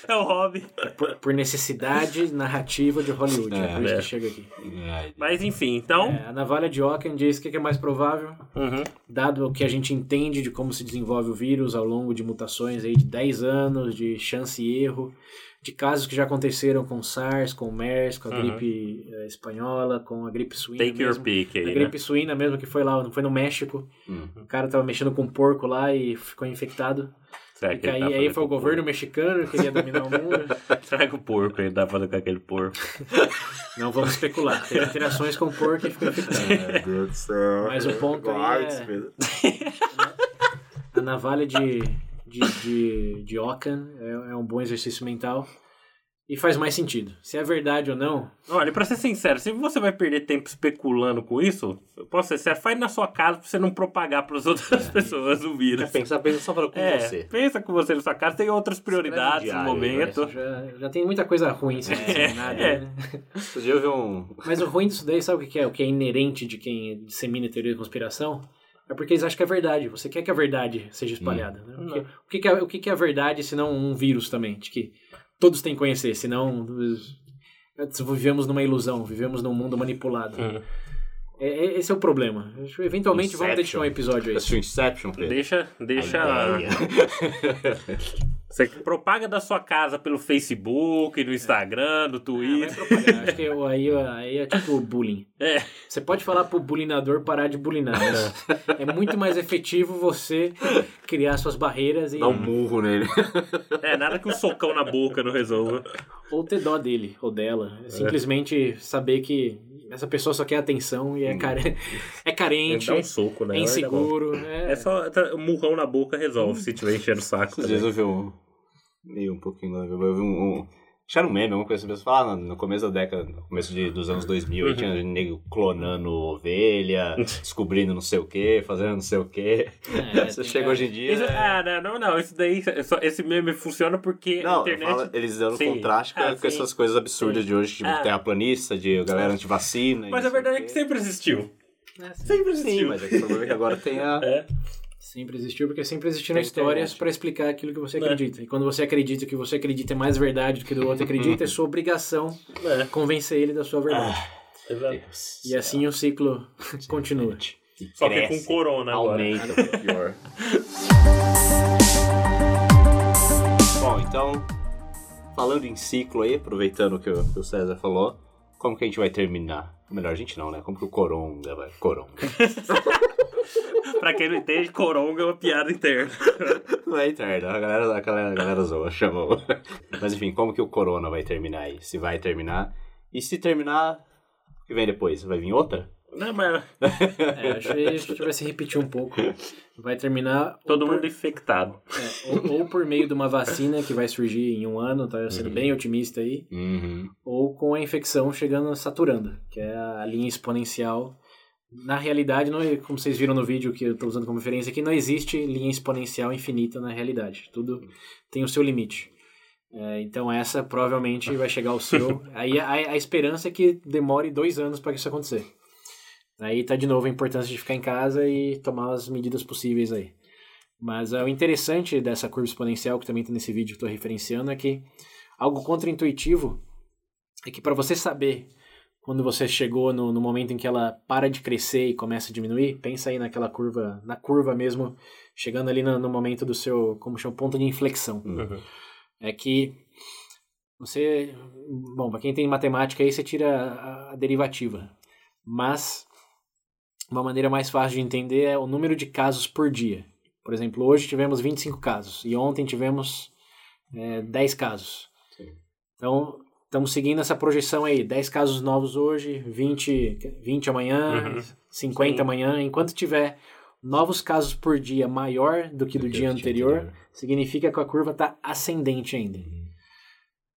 É o hobby. por, por necessidade narrativa de Hollywood. É, É, por isso é. que chega aqui. Mas enfim, então. É, a navalha de Ockham diz o que que é mais provável, Uhum. dado o que a gente entende de como se desenvolve o vírus ao longo de mutações aí de 10 anos, de chance e erro, de casos que já aconteceram com SARS, com MERS, com a Uhum. gripe eh, espanhola, com a gripe suína Take your mesmo. pick A aí, né? gripe suína mesmo, que foi lá, não foi no México. Hum. O cara tava mexendo com um porco lá e ficou infectado. Será E que ele aí, aí foi o governo mexicano que queria dominar o mundo. porco? Será que o porco ele tá fazendo com aquele porco? Não vamos especular. Teve interações com o porco e ficou infectado. Meu Deus do céu. Mas o ponto é- A navalha de, de, de, de Ockham é, é um bom exercício mental e faz mais sentido. Se é verdade ou não, Olha, pra ser sincero, se você vai perder tempo especulando com isso, eu posso ser sério, faz na sua casa pra você não propagar pras outras pessoas o vírus. Pensa, pensa só pra com É, você. pensa com você na sua casa, tem outras prioridades no diário, momento. já, já tem muita coisa ruim disseminada. é. né? Outro dia eu vi um. Mas o ruim disso daí, sabe o que é? O que é inerente de quem dissemina teoria da conspiração? É porque eles acham que é verdade. Você quer que a verdade seja espalhada. né? Porque- o, que, que, é, o que, que é a verdade se não um vírus também? De que todos têm que conhecer, senão vivemos numa ilusão, vivemos num mundo manipulado. Hum. É, é- esse é o problema. Eventualmente vamos dedicar um episódio a isso. Assistiu Inception, Pedro? Deixa, deixa. Você propaga da sua casa pelo Facebook, no Instagram, no Ah, Twitter. propagar. Acho que eu- aí, aí é tipo bullying. É, Você pode falar pro bulinador parar de bulinar, mas é muito mais efetivo você criar suas barreiras e Dá um murro nele. é, nada que um socão na boca não resolva. ou ter dó dele ou dela. É simplesmente saber que essa pessoa só quer atenção e é, care... é carente, Dá um soco, né? é inseguro. É... É só tá, um murrão na boca resolve se tiver enchendo o saco. Esses dias também. eu vi um. Meio um pouquinho, lá, eu vi um. um acharam um meme, alguma coisa assim. Falaram, ah, no, começo da década, no começo de, dos anos 2000, Uhum. tinha nego clonando ovelha, descobrindo não sei o que, fazendo não sei o que. É, Você chega hoje em dia. Isso- é- ah, não, não, não. Isso daí, é só- esse meme funciona porque a Não, eu internet. falo, eles dando Sim. contraste com, Ah, com sim. essas coisas absurdas de hoje, tipo Ah. terraplanista, de galera antivacina. Mas a verdade é que sempre existiu. É, sim. Sempre Sim, existiu. mas é que o problema é que agora tem a. É. Sempre existiu, porque sempre existiram Tem histórias para explicar aquilo que você É. acredita. E quando você acredita que você acredita é mais verdade do que o outro acredita, é sua obrigação É. convencer ele da sua verdade. Exato. E assim o ciclo continua. que Só que com corona agora. aumenta, pior. Bom, então, falando em ciclo aí, aproveitando o, que o César falou, como que a gente vai terminar? Melhor a gente não, né? Como que o Coronga vai? Coronga. Pra quem não entende, coronga é uma piada interna. Não é interno, a galera, a galera, a galera zoa, chamou. Mas enfim, como que o Corona vai terminar aí? Se vai terminar? E se terminar, o que vem depois? Vai vir outra? Não, mas É, acho que a gente vai se repetir um pouco. Vai terminar todo por- mundo infectado. é, ou, ou por meio de uma vacina que vai surgir em um ano, tá sendo bem otimista aí, Uhum. ou com a infecção chegando saturando, que é a linha exponencial. Na realidade, não, é- como vocês viram no vídeo que eu estou usando como referência aqui, não existe linha exponencial infinita na realidade. Tudo tem o seu limite. É, então essa provavelmente vai chegar ao seu. Aí a, a esperança é que demore dois anos para isso acontecer. Aí tá de novo a importância de ficar em casa e tomar as medidas possíveis aí. Mas é, o interessante dessa curva exponencial, que também está nesse vídeo que estou referenciando, é que algo contraintuitivo é que para você saber quando você chegou no, no momento em que ela para de crescer e começa a diminuir, pensa aí naquela curva, na curva mesmo, chegando ali no, no momento do seu, como chama, ponto de inflexão. Uhum. É que você, bom, para quem tem matemática aí, você tira a, a derivativa. mas uma maneira mais fácil de entender é o número de casos por dia. Por exemplo, hoje tivemos 25 casos e ontem tivemos é, 10 casos. Sim. Então, estamos seguindo essa projeção aí, 10 casos novos hoje, 20, 20 amanhã, Uhum. 50 Sim. amanhã. Enquanto tiver novos casos por dia maior do que do, dia anterior, significa que a curva está ascendente ainda.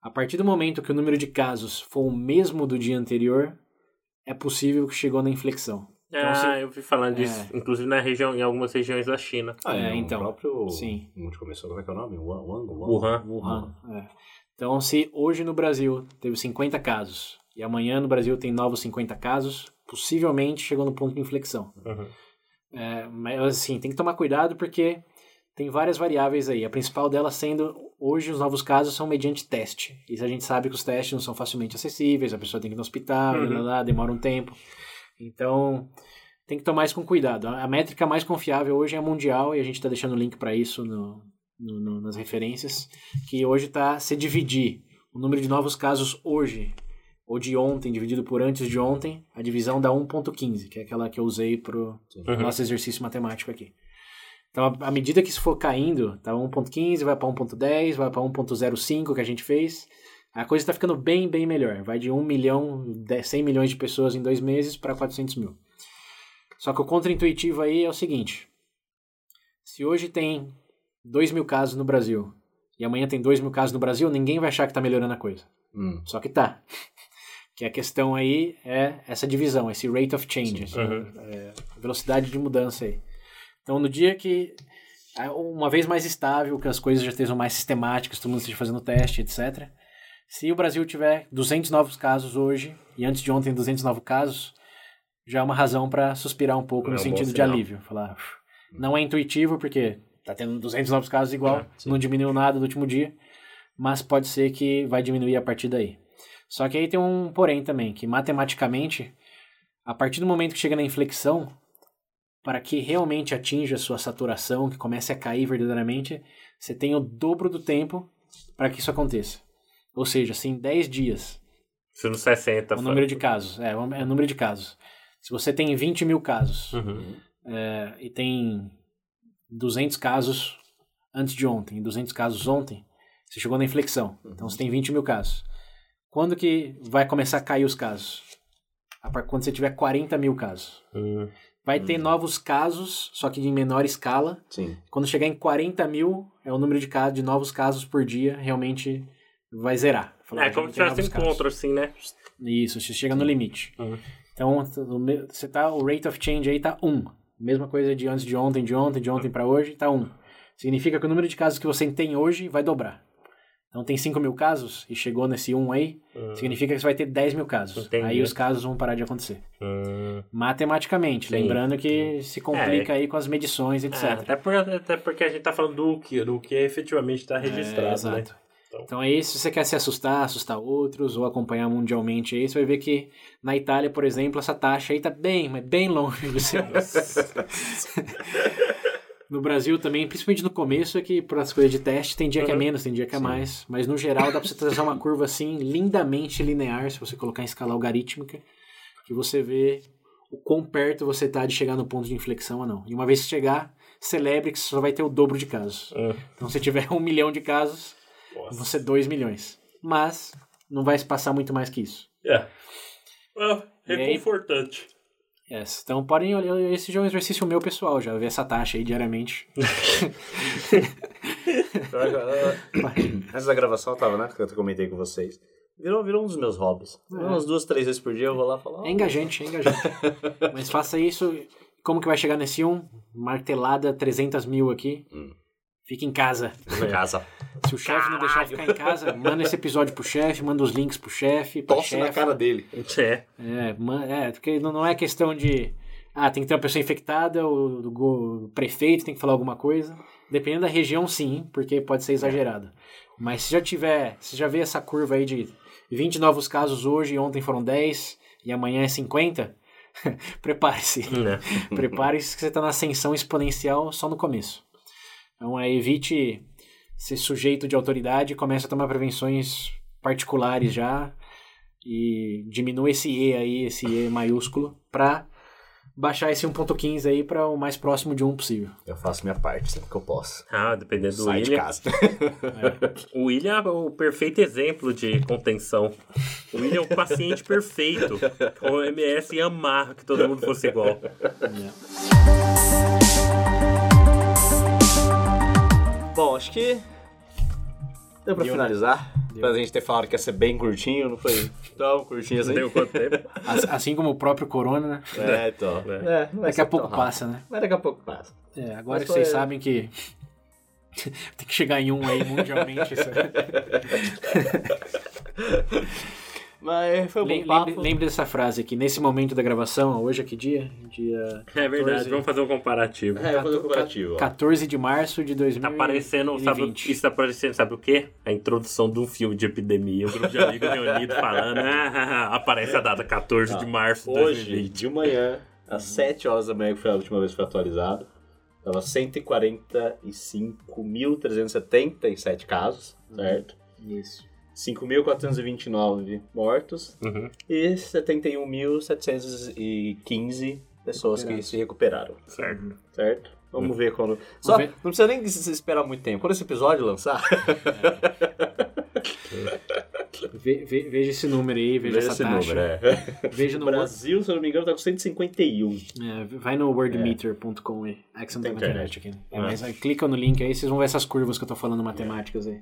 A partir do momento que o número de casos for o mesmo do dia anterior, é possível que chegou na inflexão. Então, ah, se- eu vi falando disso, inclusive na região, em algumas regiões da China. Ah, É, é, então, O próprio. sim. Onde começou, como é que é o nome? Wuhan. Wuhan. Wuhan. Wuhan. é. Então, se hoje no Brasil teve 50 casos e amanhã no Brasil tem novos 50 casos, possivelmente chegou no ponto de inflexão. Uhum. É, mas assim, tem que tomar cuidado porque tem várias variáveis aí. A principal delas sendo, hoje os novos casos são mediante teste. E a gente sabe que os testes não são facilmente acessíveis, a pessoa tem que ir no hospital, Uhum. lá, lá, demora um tempo. Então, tem que tomar isso com cuidado. A métrica mais confiável hoje é a mundial e a gente está deixando o link para isso no, no- no- nas referências, que hoje está se dividir o número de novos casos hoje ou de ontem dividido por antes de ontem, a divisão dá 1.15, que é aquela que eu usei pro Uhum. nosso exercício matemático aqui. Então, à- à medida que isso for caindo, tá 1.15, vai para 1.10, vai para 1.05 que a gente fez, a coisa está ficando bem, bem melhor. Vai de 1 milhão, 10, 100 milhões de pessoas em dois meses para 400 mil. Só que o contra-intuitivo aí é o seguinte: se hoje tem 2 mil casos no Brasil e amanhã tem 2 mil casos no Brasil, ninguém vai achar que está melhorando a coisa. Hum. Só que tá. Que a questão aí é essa divisão, esse rate of change, essa, Uhum. é, velocidade de mudança aí. Então, no dia que, ah, uma vez mais estável, que as coisas já estejam mais sistemáticas, todo mundo esteja fazendo teste, etc. Se o Brasil tiver 200 novos casos hoje, e antes de ontem 200 novos casos, já é uma razão para suspirar um pouco É no um sentido de alívio. Falar, "Uf, não é intuitivo, porque tá tendo 200 novos casos igual, É, não diminuiu nada do último dia, mas pode ser que vai diminuir a partir daí. Só que aí tem um porém também, que matematicamente, a partir do momento que chega na inflexão, para que realmente atinja a sua saturação, que comece a cair verdadeiramente, você tem o dobro do tempo para que isso aconteça. Ou seja, se em 10 dias, Se no 60 o foi- número de casos, é, o é o número de casos. Se você tem 20 mil casos Uhum. é, e tem 200 casos antes de ontem e 200 casos ontem, você chegou na inflexão. Então você tem 20 mil casos. Quando que vai começar a cair os casos? Quando você tiver 40 mil casos. Hum. Vai ter novos casos, só que em menor escala. Sim. Quando chegar em 40 mil, é o número de, casos, de novos casos por dia, realmente vai zerar. Falar, É já como se tivesse encontro, assim, né? Isso, você chega no limite. Uhum. Então, você tá, o rate of change aí tá 1. Mesma coisa de antes de ontem, de ontem, de ontem para hoje, tá 1. Significa que o número de casos que você tem hoje vai dobrar. Então, tem 5 mil casos e chegou nesse 1 aí, Hum. significa que você vai ter 10 mil casos. Entendi. Aí os casos vão parar de acontecer. Hum. Matematicamente, Sim. lembrando que se complica aí com as medições, etc. É, até, por- até porque a gente tá falando do que, do que efetivamente tá registrado, É, né? Então- Então aí, se você quer se assustar, assustar outros, ou acompanhar mundialmente aí, você vai ver que na Itália, por exemplo, essa taxa aí tá bem, mas bem longe de ser. no Brasil também, principalmente no começo, é que por as coisas de teste, tem dia que é Uhum. menos, tem dia que é mais. Mas no geral dá pra você traçar uma curva assim, lindamente linear, se você colocar em escala algorítmica, que você vê o quão perto você tá de chegar no ponto de inflexão ou não. E uma vez que chegar, celebre que você só vai ter o dobro de casos. Hum. Então, se tiver um milhão de casos, Nossa. você 2 milhões. Mas não vai se passar muito mais que isso. É. Ah, E aí- reconfortante. Yes. Então podem olhar, esse já é um exercício meu pessoal, já ver essa taxa aí diariamente. Antes da gravação eu tava, né? Que eu comentei com vocês. Virou, virou um dos meus hobbies. É. Umas duas, três vezes por dia eu vou lá falar. É engajante, é engajante. Mas faça isso, como que vai chegar nesse 1? Martelada 300 mil aqui. Hum. Fica em casa. casa. Se o chefe não deixar ficar em casa, manda esse episódio pro chefe, manda os links pro chefe, Tosse na chefe. cara dele. É. É, é, porque não não é questão de. Ah, tem que ter uma pessoa infectada, o, o prefeito tem que falar alguma coisa. Dependendo da região, sim, porque pode ser exagerado. Mas se já tiver, se já vê essa curva aí de 20 novos casos hoje, ontem foram 10 e amanhã é 50, prepare-se. Né? Prepare-se que você está na ascensão exponencial só no começo. Então, é, evite ser sujeito de autoridade e comece a tomar prevenções particulares já. e diminua esse E aí, esse E maiúsculo, pra baixar esse 1.15 aí para o mais próximo de 1 possível. Eu faço minha parte sempre que eu posso. Ah, dependendo do Sai de William. casa. O William é o perfeito exemplo de contenção. O William é o paciente perfeito. O OMS ia amar que todo mundo fosse igual. Bom, acho que deu pra Deu, né? finalizar. Deu. Pra gente ter falado que ia ser bem curtinho, não foi tão curtinho assim. Deu quanto tempo? As- Assim como o próprio Corona, né? É, então. É. É, não vai Daqui a pouco rápido. passa, né? Mas daqui a pouco passa. É, agora Mas que vocês sabem que tem que chegar em um aí mundialmente. Mas foi um bom papo. Lembre, lembre dessa frase aqui. Nesse momento da gravação, hoje é que dia? Dia É verdade, 14. vamos fazer um comparativo. É, vou fazer um comparativo. ó. 14 de março de 2020. Tá parecendo, sabe, isso tá parecendo, sabe o quê? A introdução de um filme de epidemia. Um grupo de amigos reunidos falando, ah, aparece a data 14 de março de Hoje, 2020. de manhã, às 7 horas da manhã, que foi a última vez que foi atualizado, tava 145.377 casos, certo? Isso. 5.429 mortos Uhum, e 71.715 pessoas que se recuperaram, certo. certo? Vamos ver quando. Só, ver. não precisa nem se esperar muito tempo. Quando esse episódio lançar, Ve- ve- veja esse número aí, veja, veja essa taxa. número. É. Veja no Brasil, se eu não me engano, tá com 151. É, vai no wordmeter.com aí. É que você não tem Tem internet aqui. né? É, Ah. mas aí, clica no link aí, vocês vão ver essas curvas que eu tô falando matemáticas aí.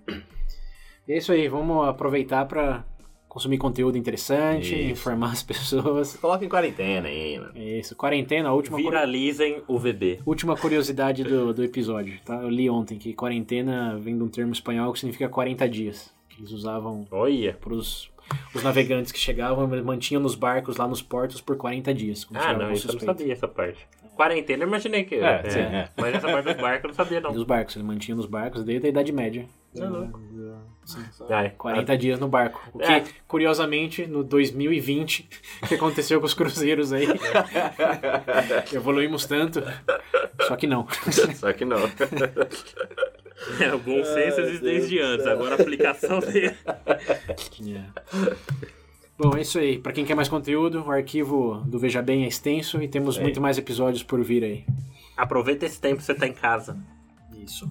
E é isso aí, vamos aproveitar pra consumir conteúdo interessante, Isso. informar as pessoas. Coloca em quarentena ainda. É isso, quarentena, a última, curi- Viralizem o VB. última curiosidade do, do episódio, tá? Eu li ontem que quarentena vem de um termo espanhol que significa 40 dias. Que eles usavam Olha. pros os navegantes que chegavam, eles mantinham nos barcos lá nos portos por 40 dias. Ah, não, isso eu não sabia essa parte. Quarentena, eu imaginei que. É, sim, é. Mas essa parte dos barcos eu não sabia, não. Dos barcos, eles mantinham nos barcos desde a Idade Média. Ai, 40 dias no barco. O que, É. curiosamente, no 2020, o que aconteceu com os cruzeiros aí? Evoluímos tanto. Só que não. Só que não. É, o bom senso existe desde antes, agora a aplicação dele. É. Bom, é isso aí. Pra quem quer mais conteúdo, o arquivo do Veja Bem é extenso e temos muito mais episódios por vir aí. Aproveita esse tempo que você tá em casa. Isso.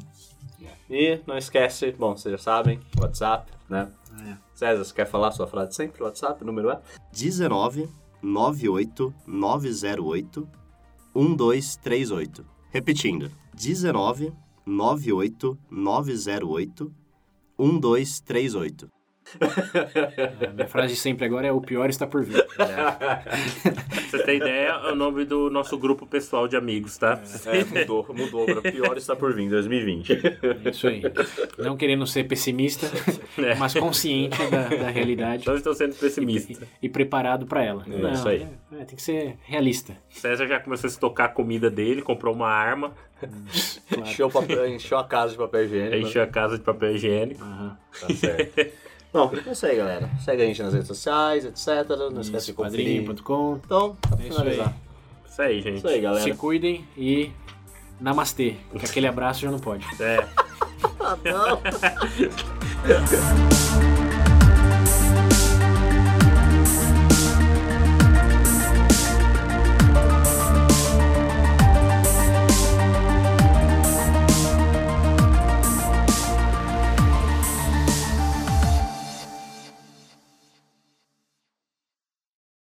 E não esquece, bom, vocês já sabem, WhatsApp, né? É. César, você quer falar sua frase sempre? WhatsApp, número é? 19 98 908 1238. Repetindo, 19 98 908 1238. A minha frase de sempre agora é o pior está por vir. Pra você ter ideia, é o nome do nosso grupo pessoal de amigos, tá? É, mudou, mudou para pior está por vir em 2020. É isso aí. Não querendo ser pessimista, É. mas consciente da, da realidade Não estou sendo pessimista. e preparado pra ela. É isso aí. é, tem que ser realista. César já começou a estocar a comida dele, comprou uma arma, Claro. Encheu, o papel, encheu a casa de papel higiênico. encheu a casa de papel higiênico. Aham. Tá certo. Bom, é isso aí, galera. Segue a gente nas redes sociais, etc. Não esquece de conferir. Padrinho.com. Então, pra É isso finalizar. aí. Isso aí, gente. Isso aí, galera. Se cuidem e namastê. Porque aquele abraço já não pode. É. Ah, não.